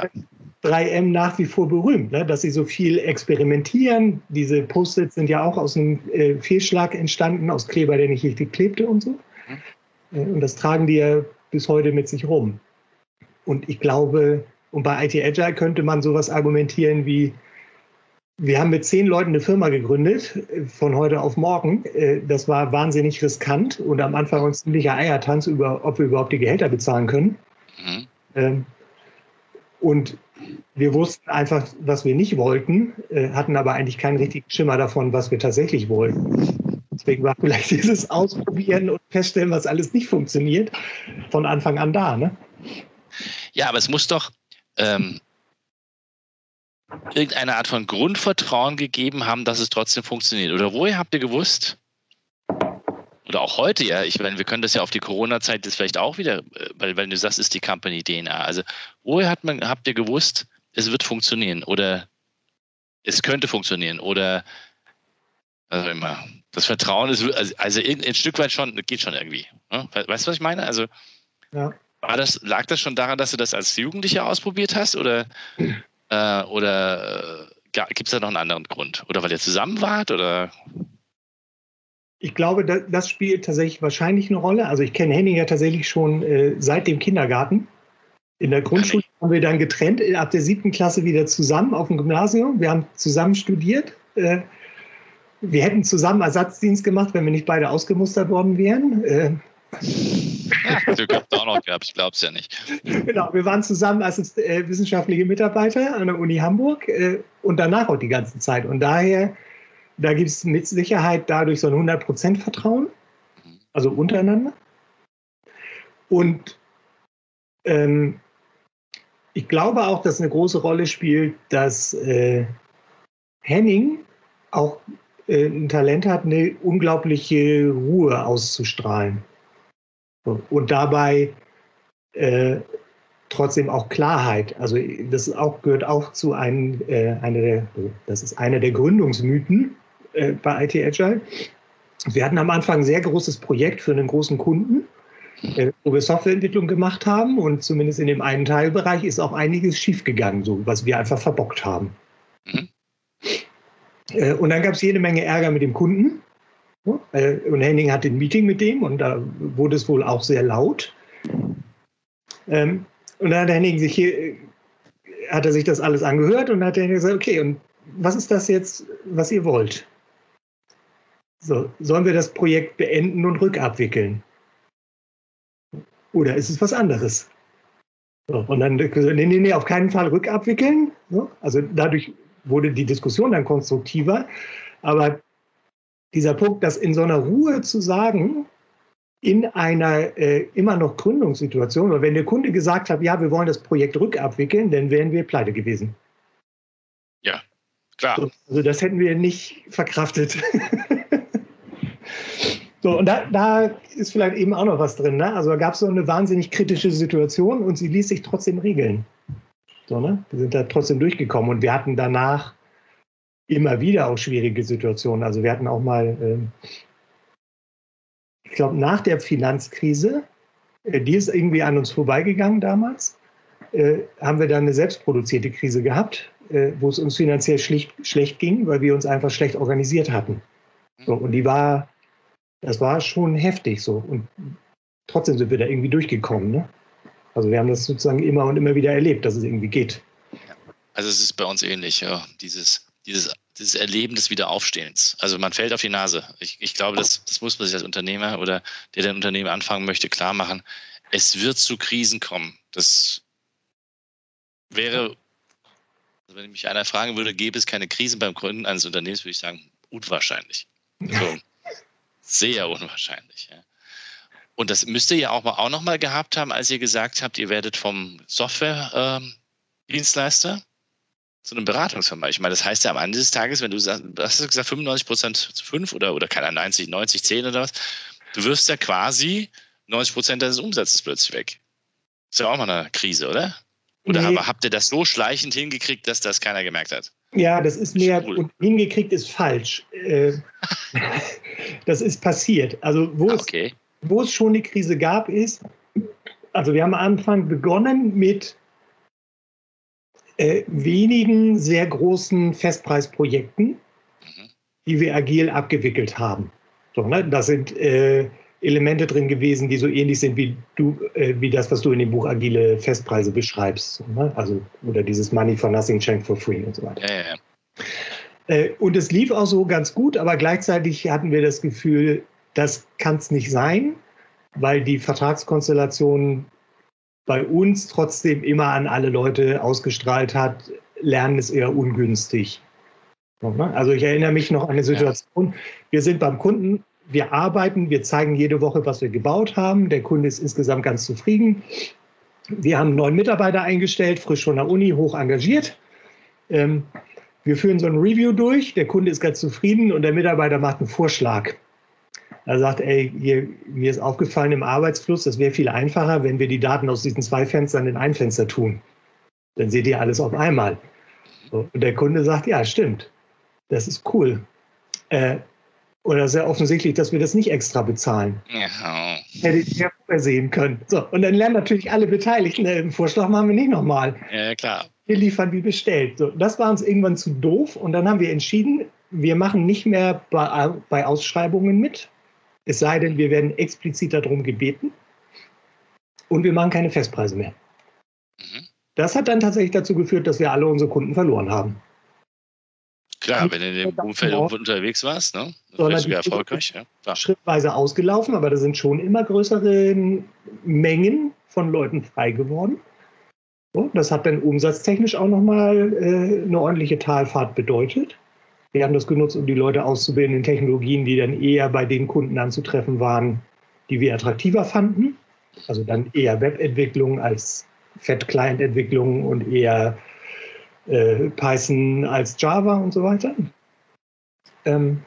3M nach wie vor berühmt, ne? dass sie so viel experimentieren. Diese Post-its sind ja auch aus einem äh, Fehlschlag entstanden, aus Kleber, der nicht richtig klebte und so. Mhm. Äh, und das tragen die ja bis heute mit sich rum. Und ich glaube, und bei IT Agile könnte man sowas argumentieren wie, wir haben mit zehn Leuten eine Firma gegründet, von heute auf morgen. Äh, das war wahnsinnig riskant und am Anfang ein ziemlicher Eiertanz, über, ob wir überhaupt die Gehälter bezahlen können. Mhm. Ähm, und wir wussten einfach, was wir nicht wollten, äh, hatten aber eigentlich keinen richtigen Schimmer davon, was wir tatsächlich wollten. Deswegen war vielleicht dieses Ausprobieren und Feststellen, was alles nicht funktioniert, von Anfang an da. Ne? Ja, aber es muss doch, ähm, irgendeine Art von Grundvertrauen gegeben haben, dass es trotzdem funktioniert? Oder woher habt ihr gewusst, oder auch heute ja, ich meine, wir können das ja auf die Corona-Zeit jetzt vielleicht auch wieder, äh, weil, weil du sagst, ist die Company DNA. Also woher hat man, habt ihr gewusst, es wird funktionieren oder es könnte funktionieren oder also immer. Das Vertrauen ist also, also ein Stück weit schon, geht schon irgendwie. Ne? Weißt du, was ich meine? Also ja. war das, lag das schon daran, dass du das als Jugendlicher ausprobiert hast oder, äh, oder äh, gibt es da noch einen anderen Grund? Oder weil ihr zusammen wart oder ich glaube, das spielt tatsächlich wahrscheinlich eine Rolle. Also ich kenne Henning ja tatsächlich schon äh, seit dem Kindergarten. In der Grundschule haben wir dann getrennt, äh, ab der siebten Klasse wieder zusammen auf dem Gymnasium. Wir haben zusammen studiert. Äh, wir hätten zusammen Ersatzdienst gemacht, wenn wir nicht beide ausgemustert worden wären. Du hast auch noch gehabt, ich glaube es ja nicht. Genau, wir waren zusammen als äh, wissenschaftliche Mitarbeiter an der Uni Hamburg äh, und danach auch die ganze Zeit. Und daher da gibt es mit Sicherheit dadurch so ein 100% Vertrauen, also untereinander. Und ähm, ich glaube auch, dass eine große Rolle spielt, dass äh, Henning auch äh, ein Talent hat, eine unglaubliche Ruhe auszustrahlen. Und dabei äh, trotzdem auch Klarheit. Also das auch, gehört auch zu einem, äh, einer der, das ist einer der Gründungsmythen äh, bei IT Agile. Wir hatten am Anfang ein sehr großes Projekt für einen großen Kunden, äh, wo wir Softwareentwicklung gemacht haben und zumindest in dem einen Teilbereich ist auch einiges schiefgegangen, so was wir einfach verbockt haben. Mhm. Äh, und dann gab es jede Menge Ärger mit dem Kunden. Äh, und Henning hatte ein Meeting mit dem und da wurde es wohl auch sehr laut. Ähm, und dann hat Henning sich hier, hat er sich das alles angehört und hat er gesagt, okay, und was ist das jetzt, was ihr wollt? So, sollen wir das Projekt beenden und rückabwickeln? Oder ist es was anderes? So, und dann, nee, nee, nee, auf keinen Fall rückabwickeln. So, also dadurch wurde die Diskussion dann konstruktiver. Aber dieser Punkt, das in so einer Ruhe zu sagen, in einer äh, immer noch Gründungssituation, weil wenn der Kunde gesagt hat, ja, wir wollen das Projekt rückabwickeln, dann wären wir pleite gewesen. Ja, klar. So, also das hätten wir nicht verkraftet. So, und da, da, ist vielleicht eben auch noch was drin. Ne? Also da gab es so eine wahnsinnig kritische Situation und sie ließ sich trotzdem regeln. So, ne? Wir sind da trotzdem durchgekommen und wir hatten danach immer wieder auch schwierige Situationen. Also wir hatten auch mal, ähm, ich glaube, nach der Finanzkrise, äh, die ist irgendwie an uns vorbeigegangen damals, äh, haben wir dann eine selbstproduzierte Krise gehabt, äh, wo es uns finanziell schlicht, schlecht ging, weil wir uns einfach schlecht organisiert hatten. So, und die war das war schon heftig so. Und trotzdem sind wir da irgendwie durchgekommen. Ne? Also wir haben das sozusagen immer und immer wieder erlebt, dass es irgendwie geht. Also es ist bei uns ähnlich, ja. Dieses, dieses, dieses Erleben des Wiederaufstehens. Also man fällt auf die Nase. Ich, ich glaube, das, das muss man sich als Unternehmer oder der, der ein Unternehmen anfangen möchte, klar machen. Es wird zu Krisen kommen. Das wäre, also wenn mich einer fragen würde, gäbe es keine Krisen beim Gründen eines Unternehmens, würde ich sagen, unwahrscheinlich. Also, sehr unwahrscheinlich. Ja. Und das müsst ihr ja auch, mal, auch noch mal gehabt haben, als ihr gesagt habt, ihr werdet vom Software-Dienstleister ähm, zu einem Beratungsfirma. Ich meine, das heißt ja am Ende des Tages, wenn du sagst, hast du gesagt 95 Prozent zu 5 oder, oder keine 90, 90, 10 oder was, du wirst ja quasi 90 Prozent deines Umsatzes plötzlich weg. Ist ja auch mal eine Krise, oder? Oder nee. aber habt ihr das so schleichend hingekriegt, dass das keiner gemerkt hat? Ja, das ist mehr, und hingekriegt ist falsch. Äh, das ist passiert. Also wo, ah, okay. es, wo es schon eine Krise gab, ist, also wir haben am Anfang begonnen mit äh, wenigen sehr großen Festpreisprojekten, mhm. die wir agil abgewickelt haben. So, ne? Das sind äh, Elemente drin gewesen, die so ähnlich sind wie du, äh, wie das, was du in dem Buch Agile Festpreise beschreibst. Ne? Also, oder dieses Money for Nothing, Change for Free und so weiter. Ja, ja, ja. Äh, und es lief auch so ganz gut, aber gleichzeitig hatten wir das Gefühl, das kann es nicht sein, weil die Vertragskonstellation bei uns trotzdem immer an alle Leute ausgestrahlt hat, Lernen ist eher ungünstig. Ne? Also ich erinnere mich noch an eine Situation, wir sind beim Kunden wir arbeiten, wir zeigen jede Woche, was wir gebaut haben. Der Kunde ist insgesamt ganz zufrieden. Wir haben neun Mitarbeiter eingestellt, frisch von der Uni, hoch engagiert. Ähm, wir führen so ein Review durch. Der Kunde ist ganz zufrieden und der Mitarbeiter macht einen Vorschlag. Er sagt, ey, hier, mir ist aufgefallen im Arbeitsfluss, das wäre viel einfacher, wenn wir die Daten aus diesen zwei Fenstern in ein Fenster tun. Dann seht ihr alles auf einmal. Und der Kunde sagt, ja, stimmt. Das ist cool. Äh, oder sehr offensichtlich, dass wir das nicht extra bezahlen. Ja. Hätte ich ja vorher sehen können. So, und dann lernen natürlich alle Beteiligten, den Vorschlag machen wir nicht nochmal. Ja, klar. Wir liefern wie bestellt. So, das war uns irgendwann zu doof und dann haben wir entschieden, wir machen nicht mehr bei, bei Ausschreibungen mit, es sei denn, wir werden explizit darum gebeten und wir machen keine Festpreise mehr. Mhm. Das hat dann tatsächlich dazu geführt, dass wir alle unsere Kunden verloren haben. Klar, wenn du in dem Umfeld unterwegs warst, ne? du ja erfolgreich. Ja, schrittweise ausgelaufen, aber da sind schon immer größere Mengen von Leuten frei geworden. So, das hat dann umsatztechnisch auch nochmal äh, eine ordentliche Talfahrt bedeutet. Wir haben das genutzt, um die Leute auszubilden in Technologien, die dann eher bei den Kunden anzutreffen waren, die wir attraktiver fanden. Also dann eher Webentwicklung als Fat-Client-Entwicklung und eher äh, Python als Java und so weiter. Ähm,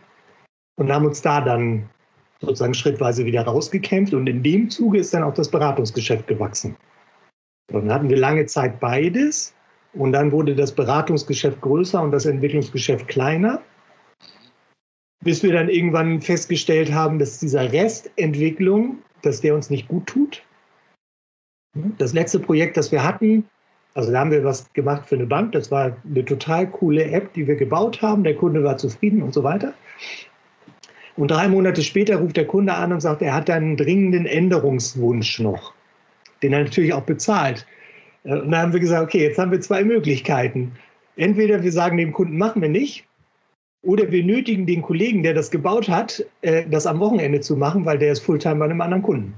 und haben uns da dann sozusagen schrittweise wieder rausgekämpft und in dem Zuge ist dann auch das Beratungsgeschäft gewachsen. Und dann hatten wir lange Zeit beides und dann wurde das Beratungsgeschäft größer und das Entwicklungsgeschäft kleiner, bis wir dann irgendwann festgestellt haben, dass dieser Restentwicklung, dass der uns nicht gut tut. Das letzte Projekt, das wir hatten, also da haben wir was gemacht für eine Bank. Das war eine total coole App, die wir gebaut haben. Der Kunde war zufrieden und so weiter. Und drei Monate später ruft der Kunde an und sagt, er hat einen dringenden Änderungswunsch noch, den er natürlich auch bezahlt. Äh, und da haben wir gesagt, okay, jetzt haben wir zwei Möglichkeiten. Entweder wir sagen dem Kunden, machen wir nicht, oder wir nötigen den Kollegen, der das gebaut hat, äh, das am Wochenende zu machen, weil der ist Fulltime bei einem anderen Kunden.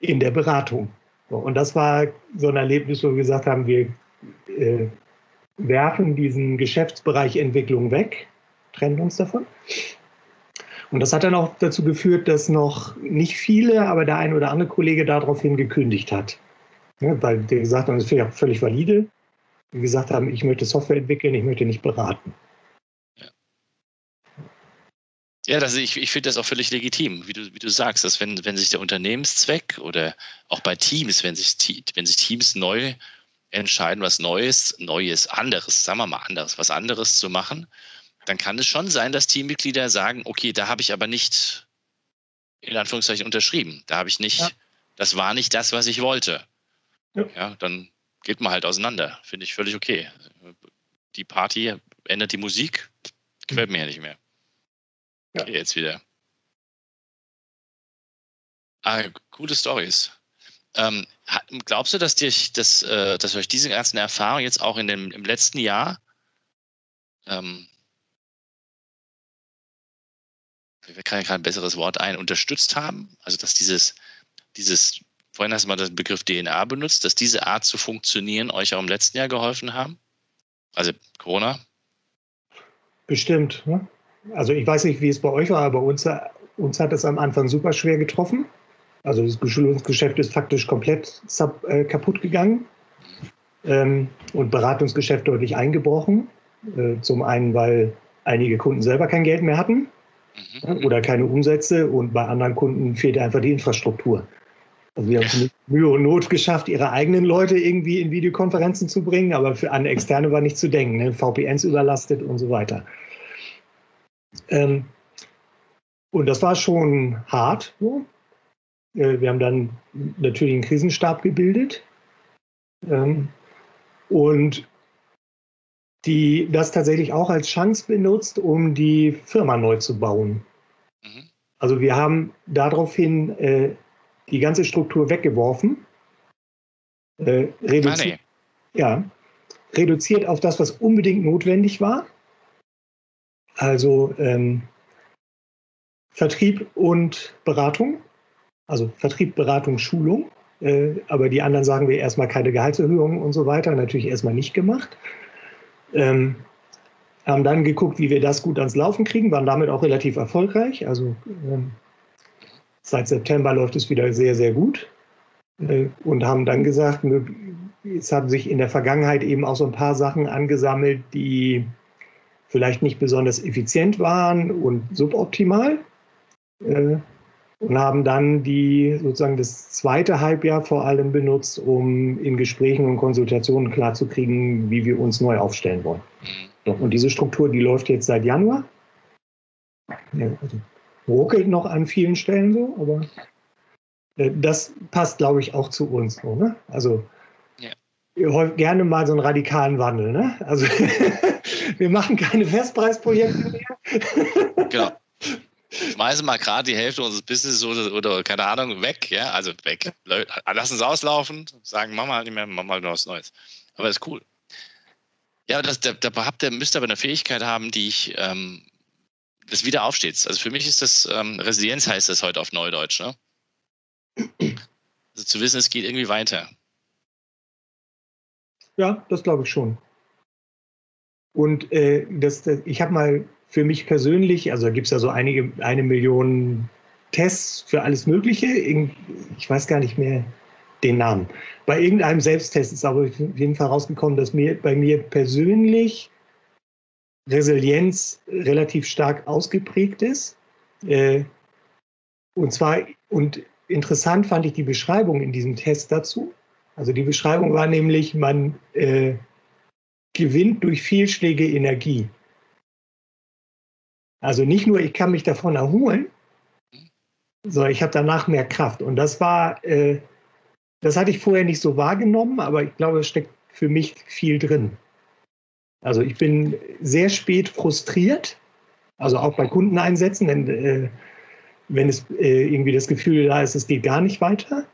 In der Beratung. Und das war so ein Erlebnis, wo wir gesagt haben, wir äh, werfen diesen Geschäftsbereich Entwicklung weg, trennen uns davon. Und das hat dann auch dazu geführt, dass noch nicht viele, aber der ein oder andere Kollege daraufhin gekündigt hat. Ja, weil der gesagt hat, das ist ja völlig valide. Die gesagt haben, ich möchte Software entwickeln, ich möchte nicht beraten. Ja, das, ich, ich finde das auch völlig legitim, wie du, wie du sagst, dass wenn, wenn sich der Unternehmenszweck oder auch bei Teams, wenn sich, wenn sich Teams neu entscheiden, was Neues, Neues, anderes, sagen wir mal anderes, was anderes zu machen, dann kann es schon sein, dass Teammitglieder sagen, okay, da habe ich aber nicht in Anführungszeichen unterschrieben. Da habe ich nicht, ja. das war nicht das, was ich wollte. Ja. ja, dann geht man halt auseinander. Finde ich völlig okay. Die Party ändert die Musik, gefällt mir ja nicht mehr. Ja. Okay, jetzt wieder. Ah, coole Stories. Ähm, glaubst du, dass, dich, dass, äh, dass euch diese ganzen Erfahrungen jetzt auch in dem, im letzten Jahr ähm, mir kann kein besseres Wort ein, unterstützt haben? Also, dass dieses, dieses, vorhin hast du mal den Begriff DNA benutzt, dass diese Art zu funktionieren euch auch im letzten Jahr geholfen haben? Also Corona? Bestimmt. Ne? Also ich weiß nicht, wie es bei euch war, aber uns, uns hat es am Anfang super schwer getroffen. Also das Geschäft ist faktisch komplett sub, äh, kaputt gegangen ähm, und Beratungsgeschäft deutlich eingebrochen. Äh, zum einen, weil einige Kunden selber kein Geld mehr hatten mhm. oder keine Umsätze und bei anderen Kunden fehlte einfach die Infrastruktur. Also wir haben es mit Mühe und Not geschafft, ihre eigenen Leute irgendwie in Videokonferenzen zu bringen, aber für an Externe war nicht zu denken. Ne? VPNs überlastet und so weiter. Ähm, und das war schon hart. So. Äh, wir haben dann natürlich einen Krisenstab gebildet. Ähm, und die das tatsächlich auch als Chance benutzt, um die Firma neu zu bauen. Mhm. Also wir haben daraufhin äh, die ganze Struktur weggeworfen, äh, reduziert, ja, reduziert auf das, was unbedingt notwendig war also ähm, Vertrieb und Beratung, also Vertrieb, Beratung, Schulung. Äh, aber die anderen sagen wir erstmal keine Gehaltserhöhung und so weiter. Natürlich erstmal nicht gemacht. Ähm, haben dann geguckt, wie wir das gut ans Laufen kriegen, waren damit auch relativ erfolgreich. Also ähm, seit September läuft es wieder sehr, sehr gut. Äh, und haben dann gesagt, es haben sich in der Vergangenheit eben auch so ein paar Sachen angesammelt, die vielleicht nicht besonders effizient waren und suboptimal. Äh, und haben dann die sozusagen das zweite Halbjahr vor allem benutzt, um in Gesprächen und Konsultationen klarzukriegen, wie wir uns neu aufstellen wollen. Mhm. Und diese Struktur, die läuft jetzt seit Januar. Ja, also ruckelt noch an vielen Stellen so, aber äh, das passt, glaube ich, auch zu uns. So, ne? Also ja. gerne mal so einen radikalen Wandel. Ne? Also wir machen keine Festpreisprojekte mehr. genau schmeißen mal gerade die Hälfte unseres Business oder, oder, keine Ahnung weg, ja, also weg. Lassen es auslaufen, sagen, mach mal nicht mehr, mach mal was Neues. Aber das ist cool. Ja, das, da, da habt ihr, müsst ihr aber eine Fähigkeit haben, die ich, ähm, das wieder aufsteht. Also für mich ist das, ähm, Resilienz heißt das heute auf Neudeutsch, ne? Also zu wissen, es geht irgendwie weiter. Ja, das glaube ich schon. Und äh, das, das, ich habe mal für mich persönlich, also da gibt es ja so einige, eine Million Tests für alles Mögliche. Ich weiß gar nicht mehr den Namen. Bei irgendeinem Selbsttest ist aber auf jeden Fall rausgekommen, dass mir bei mir persönlich Resilienz relativ stark ausgeprägt ist. Äh, und zwar, und interessant fand ich die Beschreibung in diesem Test dazu. Also die Beschreibung war nämlich, man äh, gewinnt durch Fehlschläge Energie. Also nicht nur, ich kann mich davon erholen, sondern ich habe danach mehr Kraft. Und das war, äh, das hatte ich vorher nicht so wahrgenommen, aber ich glaube, es steckt für mich viel drin. Also ich bin sehr spät frustriert, also auch bei Kundeneinsätzen, wenn, äh, wenn es äh, irgendwie das Gefühl da ist, es geht gar nicht weiter.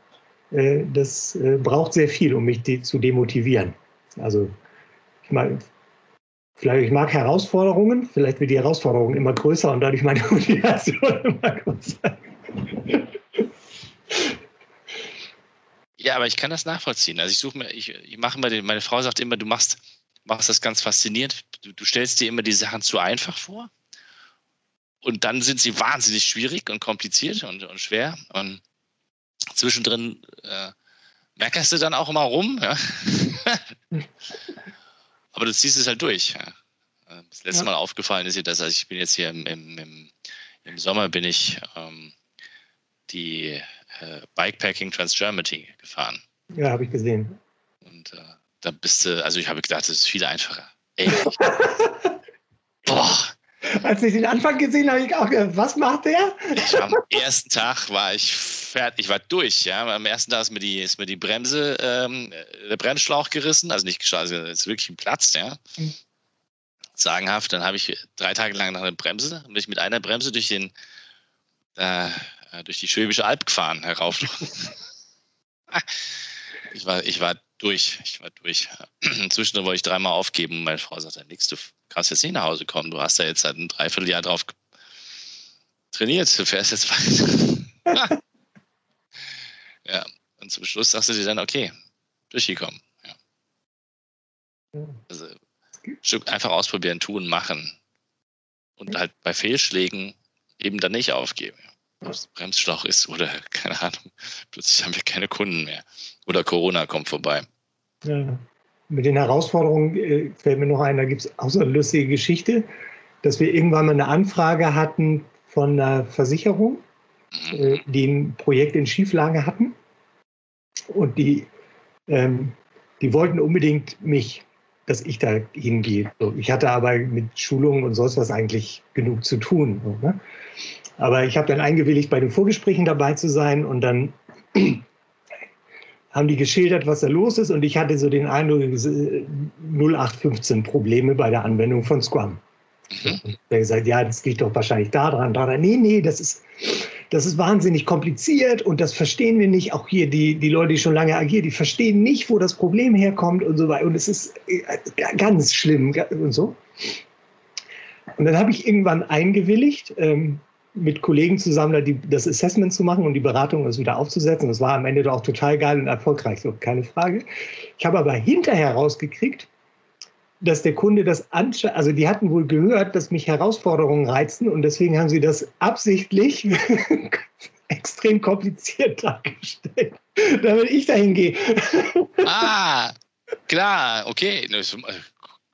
Äh, das äh, braucht sehr viel, um mich de zu demotivieren. Also ich meine, Vielleicht, ich mag Herausforderungen, vielleicht wird die Herausforderung immer größer und dadurch meine Motivation immer größer. Ja, aber ich kann das nachvollziehen. Also ich suche mir, ich, ich mache immer, meine Frau sagt immer, du machst, machst das ganz faszinierend. Du, du stellst dir immer die Sachen zu einfach vor. Und dann sind sie wahnsinnig schwierig und kompliziert und, und schwer. Und zwischendrin äh, merkst du dann auch immer rum. Ja? Aber du ziehst es halt durch. Ja. Äh, das letzte ja. Mal aufgefallen ist dir das, also ich bin jetzt hier im, im, im Sommer bin ich ähm, die äh, Bikepacking Trans Germany gefahren. Ja, habe ich gesehen. Und äh, da bist du, also ich habe gedacht, das ist viel einfacher. Ey, boah. Als ich den Anfang gesehen habe, ich auch gedacht, was macht der? Ich am ersten Tag war ich fertig, ich war durch. Ja. Am ersten Tag ist mir die, ist mir die Bremse, ähm, der Bremsschlauch gerissen, also nicht geschlagen, also ist wirklich ein Platz, ja. Mhm. Sagenhaft. Dann habe ich drei Tage lang nach einer Bremse, bin ich mit einer Bremse durch den, äh, durch die Schwäbische Alb gefahren, herauf. ich war, ich war durch, ich war durch. Zwischendurch wollte ich dreimal aufgeben. Meine Frau sagte, nix, du kannst jetzt nicht nach Hause kommen. Du hast da jetzt seit ein Dreivierteljahr drauf trainiert. Du fährst jetzt weiter. ja, und zum Schluss sagst du dir dann, okay, durchgekommen. Ja. Also, einfach ausprobieren, tun, machen. Und halt bei Fehlschlägen eben dann nicht aufgeben. Ob es Bremsschlauch ist oder keine Ahnung, plötzlich haben wir keine Kunden mehr. Oder Corona kommt vorbei. Ja. Mit den Herausforderungen äh, fällt mir noch ein, da gibt es auch so eine lustige Geschichte, dass wir irgendwann mal eine Anfrage hatten von einer Versicherung, mhm. äh, die ein Projekt in Schieflage hatten. Und die, ähm, die wollten unbedingt mich, dass ich da hingehe. So, ich hatte aber mit Schulungen und sonst was eigentlich genug zu tun. So, ne? Aber ich habe dann eingewilligt, bei den Vorgesprächen dabei zu sein und dann haben die geschildert, was da los ist und ich hatte so den Eindruck, 0815 Probleme bei der Anwendung von Scrum. Mhm. Der gesagt, ja, das liegt doch wahrscheinlich daran, daran. Nee, nee, das ist, das ist wahnsinnig kompliziert und das verstehen wir nicht. Auch hier die, die Leute, die schon lange agieren, die verstehen nicht, wo das Problem herkommt und so weiter. Und es ist äh, ganz schlimm und so. Und dann habe ich irgendwann eingewilligt, ähm, mit Kollegen zusammen die, das Assessment zu machen und die Beratung das wieder aufzusetzen. Das war am Ende doch auch total geil und erfolgreich, so keine Frage. Ich habe aber hinterher rausgekriegt, dass der Kunde das anschaut, also die hatten wohl gehört, dass mich Herausforderungen reizen und deswegen haben sie das absichtlich extrem kompliziert dargestellt, damit ich dahin gehe. Ah, klar, okay.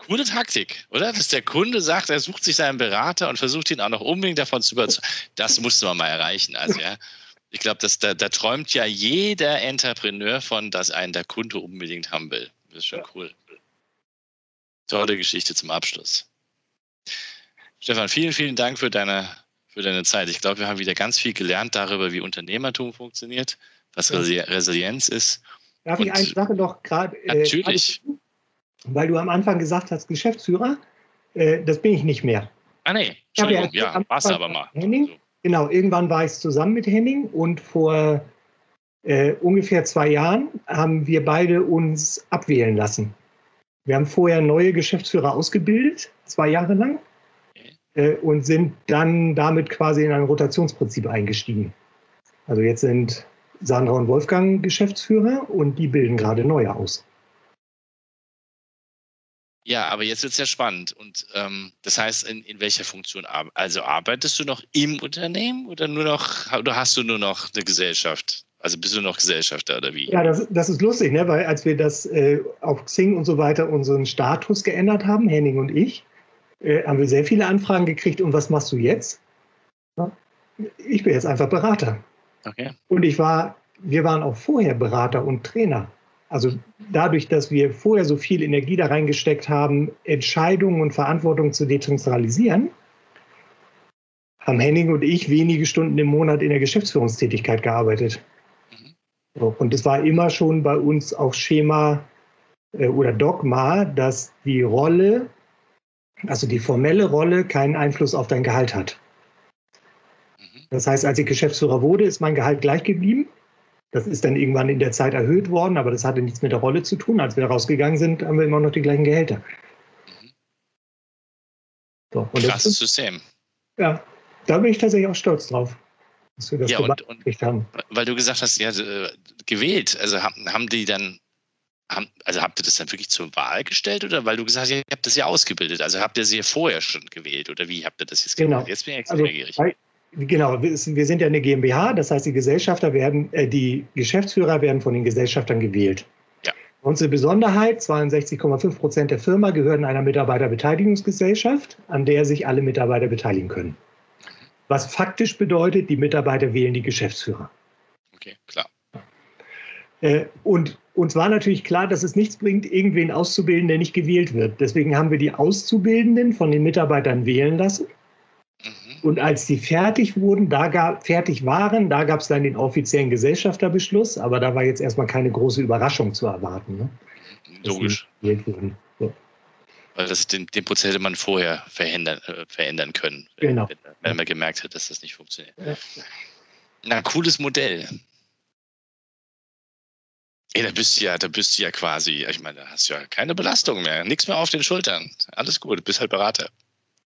Coole Taktik, oder? Dass der Kunde sagt, er sucht sich seinen Berater und versucht ihn auch noch unbedingt davon zu überzeugen. Das musste man mal erreichen. Also ja, ich glaube, da, da träumt ja jeder Entrepreneur von, dass einen der Kunde unbedingt haben will. Das ist schon ja. cool. Tolle Geschichte zum Abschluss. Stefan, vielen, vielen Dank für deine, für deine Zeit. Ich glaube, wir haben wieder ganz viel gelernt darüber, wie Unternehmertum funktioniert, was Resilienz ist. Darf und ich eine Sache noch gerade. Äh, natürlich. Weil du am Anfang gesagt hast, Geschäftsführer, äh, das bin ich nicht mehr. Ah, nee, Entschuldigung, ja, ja warst aber mal. Henning, so. Genau, irgendwann war ich zusammen mit Henning und vor äh, ungefähr zwei Jahren haben wir beide uns abwählen lassen. Wir haben vorher neue Geschäftsführer ausgebildet, zwei Jahre lang, äh, und sind dann damit quasi in ein Rotationsprinzip eingestiegen. Also jetzt sind Sandra und Wolfgang Geschäftsführer und die bilden gerade neue aus. Ja, aber jetzt wird es ja spannend. Und ähm, das heißt, in, in welcher Funktion arbeitest Also arbeitest du noch im Unternehmen oder nur noch oder hast du nur noch eine Gesellschaft? Also bist du noch Gesellschafter oder wie? Ja, das, das ist lustig, ne? weil als wir das äh, auf Xing und so weiter unseren Status geändert haben, Henning und ich, äh, haben wir sehr viele Anfragen gekriegt. Und was machst du jetzt? Ich bin jetzt einfach Berater. Okay. Und ich war, wir waren auch vorher Berater und Trainer. Also dadurch, dass wir vorher so viel Energie da reingesteckt haben, Entscheidungen und Verantwortung zu dezentralisieren, haben Henning und ich wenige Stunden im Monat in der Geschäftsführungstätigkeit gearbeitet. Mhm. und es war immer schon bei uns auch Schema äh, oder Dogma, dass die Rolle, also die formelle Rolle, keinen Einfluss auf dein Gehalt hat. Mhm. Das heißt, als ich Geschäftsführer wurde, ist mein Gehalt gleich geblieben. Das ist dann irgendwann in der Zeit erhöht worden, aber das hatte nichts mit der Rolle zu tun. Als wir rausgegangen sind, haben wir immer noch die gleichen Gehälter. So, Krasses System. Ja, da bin ich tatsächlich auch stolz drauf, dass wir das ja, und, und, haben. Weil du gesagt hast, ja, äh, gewählt, also haben, haben die dann, haben, also habt ihr das dann wirklich zur Wahl gestellt oder weil du gesagt hast, ihr habt das ja ausgebildet, also habt ihr sie ja vorher schon gewählt oder wie habt ihr das jetzt genau. Jetzt bin ich extrem also, neugierig. Genau, wir sind ja eine GmbH, das heißt, die Gesellschafter werden, äh, die Geschäftsführer werden von den Gesellschaftern gewählt. Ja. Unsere Besonderheit, 62,5 Prozent der Firma gehören einer Mitarbeiterbeteiligungsgesellschaft, an der sich alle Mitarbeiter beteiligen können. Was faktisch bedeutet, die Mitarbeiter wählen die Geschäftsführer. Okay, klar. Äh, und uns war natürlich klar, dass es nichts bringt, irgendwen auszubilden, der nicht gewählt wird. Deswegen haben wir die Auszubildenden von den Mitarbeitern wählen lassen. Und als die fertig wurden, da gab, fertig waren, da gab es dann den offiziellen Gesellschafterbeschluss, aber da war jetzt erstmal keine große Überraschung zu erwarten. Ne? Logisch. So. Weil das, den, den Prozess hätte man vorher verändern, äh, verändern können, genau. wenn, wenn, man gemerkt hat, dass das nicht funktioniert. Ja. Na, cooles Modell. Ey, da bist du ja, da bist du ja quasi, ich meine, da hast du ja keine Belastung mehr, nichts mehr auf den Schultern. Alles gut, du bist halt Berater.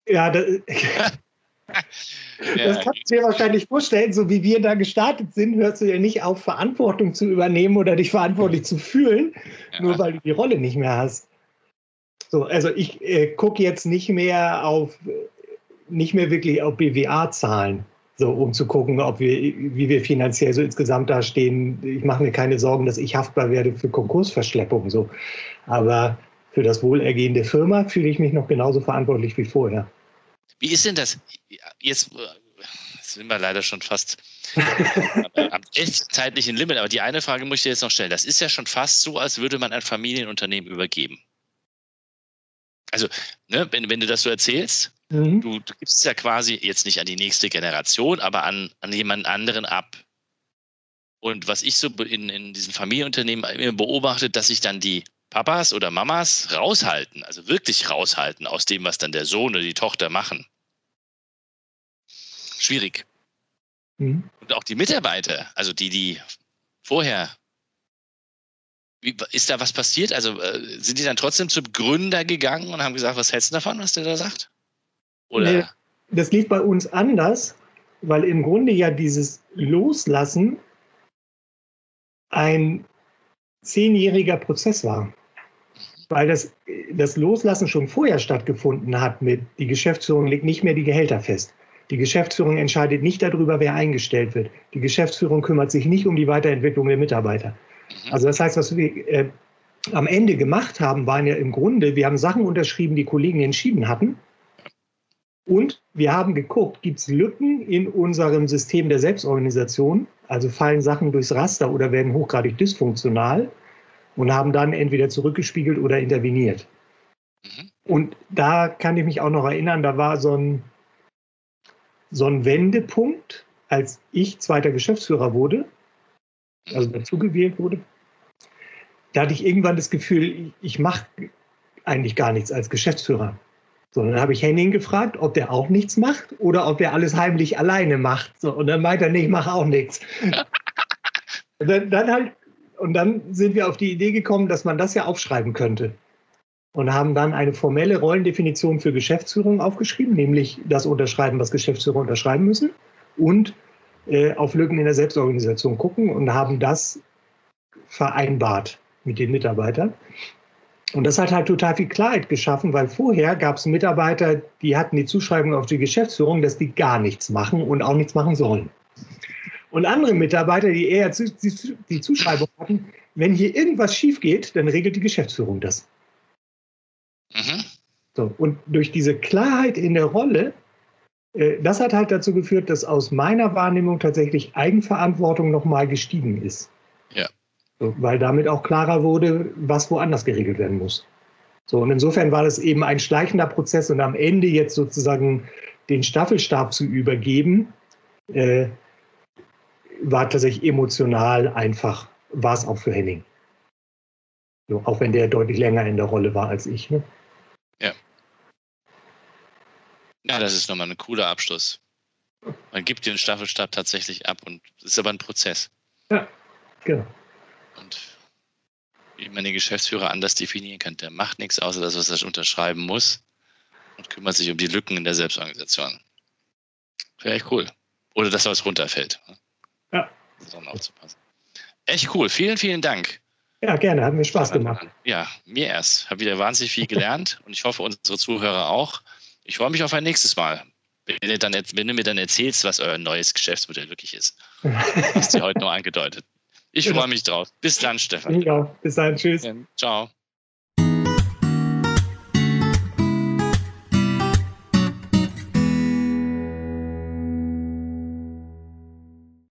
Ja, das, das kannst du dir wahrscheinlich vorstellen, so wie wir da gestartet sind, hörst du ja nicht auf, Verantwortung zu übernehmen oder dich verantwortlich zu fühlen, ja. nur weil du die Rolle nicht mehr hast. So, also ich äh, gucke jetzt nicht mehr auf, nicht mehr wirklich auf BWA-Zahlen, so um zu gucken, ob wir, wie wir finanziell so insgesamt dastehen. Ich mache mir keine Sorgen, dass ich haftbar werde für Konkursverschleppung. So. Aber für das Wohlergehen der Firma fühle ich mich noch genauso verantwortlich wie vorher. Wie ist denn das? Jetzt sind wir leider schon fast am echt zeitlichen Limit, aber die eine Frage muss ich dir jetzt noch stellen. Das ist ja schon fast so, als würde man ein Familienunternehmen übergeben. Also, ne, wenn, wenn du das so erzählst, mhm. du, du gibst es ja quasi jetzt nicht an die nächste Generation, aber an, an jemanden anderen ab. Und was ich so in, in diesen Familienunternehmen beobachte, dass sich dann die Papas oder Mamas raushalten, also wirklich raushalten aus dem, was dann der Sohn oder die Tochter machen. Schwierig. Mhm. Und auch die Mitarbeiter, also die, die vorher, wie, ist da was passiert? Also äh, sind die dann trotzdem zum Gründer gegangen und haben gesagt, was hältst du davon, was der da sagt? Oder? Nee, das lief bei uns anders, weil im Grunde ja dieses Loslassen ein zehnjähriger Prozess war. Weil das, das Loslassen schon vorher stattgefunden hat mit, die Geschäftsführung legt nicht mehr die Gehälter fest. Die Geschäftsführung entscheidet nicht darüber, wer eingestellt wird. Die Geschäftsführung kümmert sich nicht um die Weiterentwicklung der Mitarbeiter. Also das heißt, was wir, äh, am Ende gemacht haben, waren ja im Grunde, wir haben Sachen unterschrieben, die Kollegen entschieden hatten. Und wir haben geguckt, gibt es Lücken in unserem System der Selbstorganisation? Also fallen Sachen durchs Raster oder werden hochgradig dysfunktional und haben dann entweder zurückgespiegelt oder interveniert. Mhm. Und da kann ich mich auch noch erinnern, da war so ein, so ein Wendepunkt, als ich zweiter Geschäftsführer wurde, also dazugewählt wurde. Da hatte ich irgendwann das Gefühl, ich mache eigentlich gar nichts als Geschäftsführer. So, dann habe ich Henning gefragt, ob der auch nichts macht oder ob der alles heimlich alleine macht. So, und dann meint er, nee, ich mache auch nichts. Und dann, dann halt, und dann sind wir auf die Idee gekommen, dass man das ja aufschreiben könnte. Und haben dann eine formelle Rollendefinition für Geschäftsführung aufgeschrieben, nämlich das Unterschreiben, was Geschäftsführer unterschreiben müssen, und äh, auf Lücken in der Selbstorganisation gucken und haben das vereinbart mit den Mitarbeitern. Und das hat halt total viel Klarheit geschaffen, weil vorher gab es Mitarbeiter, die hatten die Zuschreibung auf die Geschäftsführung, dass die gar nichts machen und auch nichts machen sollen. Und andere Mitarbeiter, die eher die Zuschreibung hatten, wenn hier irgendwas schief geht, dann regelt die Geschäftsführung das. Mhm. So, und durch diese Klarheit in der Rolle, äh, das hat halt dazu geführt, dass aus meiner Wahrnehmung tatsächlich Eigenverantwortung nochmal gestiegen ist. Weil damit auch klarer wurde, was woanders geregelt werden muss. So, und insofern war das eben ein schleichender Prozess und am Ende jetzt sozusagen den Staffelstab zu übergeben, äh, war tatsächlich emotional einfach, war es auch für Henning. So, auch wenn der deutlich länger in der Rolle war als ich. Ne? Ja. Ja, das ist nochmal ein cooler Abschluss. Man gibt den Staffelstab tatsächlich ab und es ist aber ein Prozess. Ja, genau. Und wie man den Geschäftsführer anders definieren kann, der macht nichts außer das, was er unterschreiben muss und kümmert sich um die Lücken in der Selbstorganisation. Vielleicht cool. Oder dass was runterfällt. Ne? Ja. Um aufzupassen. Echt cool. Vielen, vielen Dank. Ja, gerne. Hat mir Spaß gemacht. Ja, mir erst. Habe wieder wahnsinnig viel gelernt und ich hoffe, unsere Zuhörer auch. Ich freue mich auf ein nächstes Mal. Wenn du, dann, wenn du mir dann erzählst, was euer neues Geschäftsmodell wirklich ist. hast du heute nur angedeutet. Ich freue mich drauf. Bis dann, Stefan. Ja, bis dann. Tschüss. Ciao.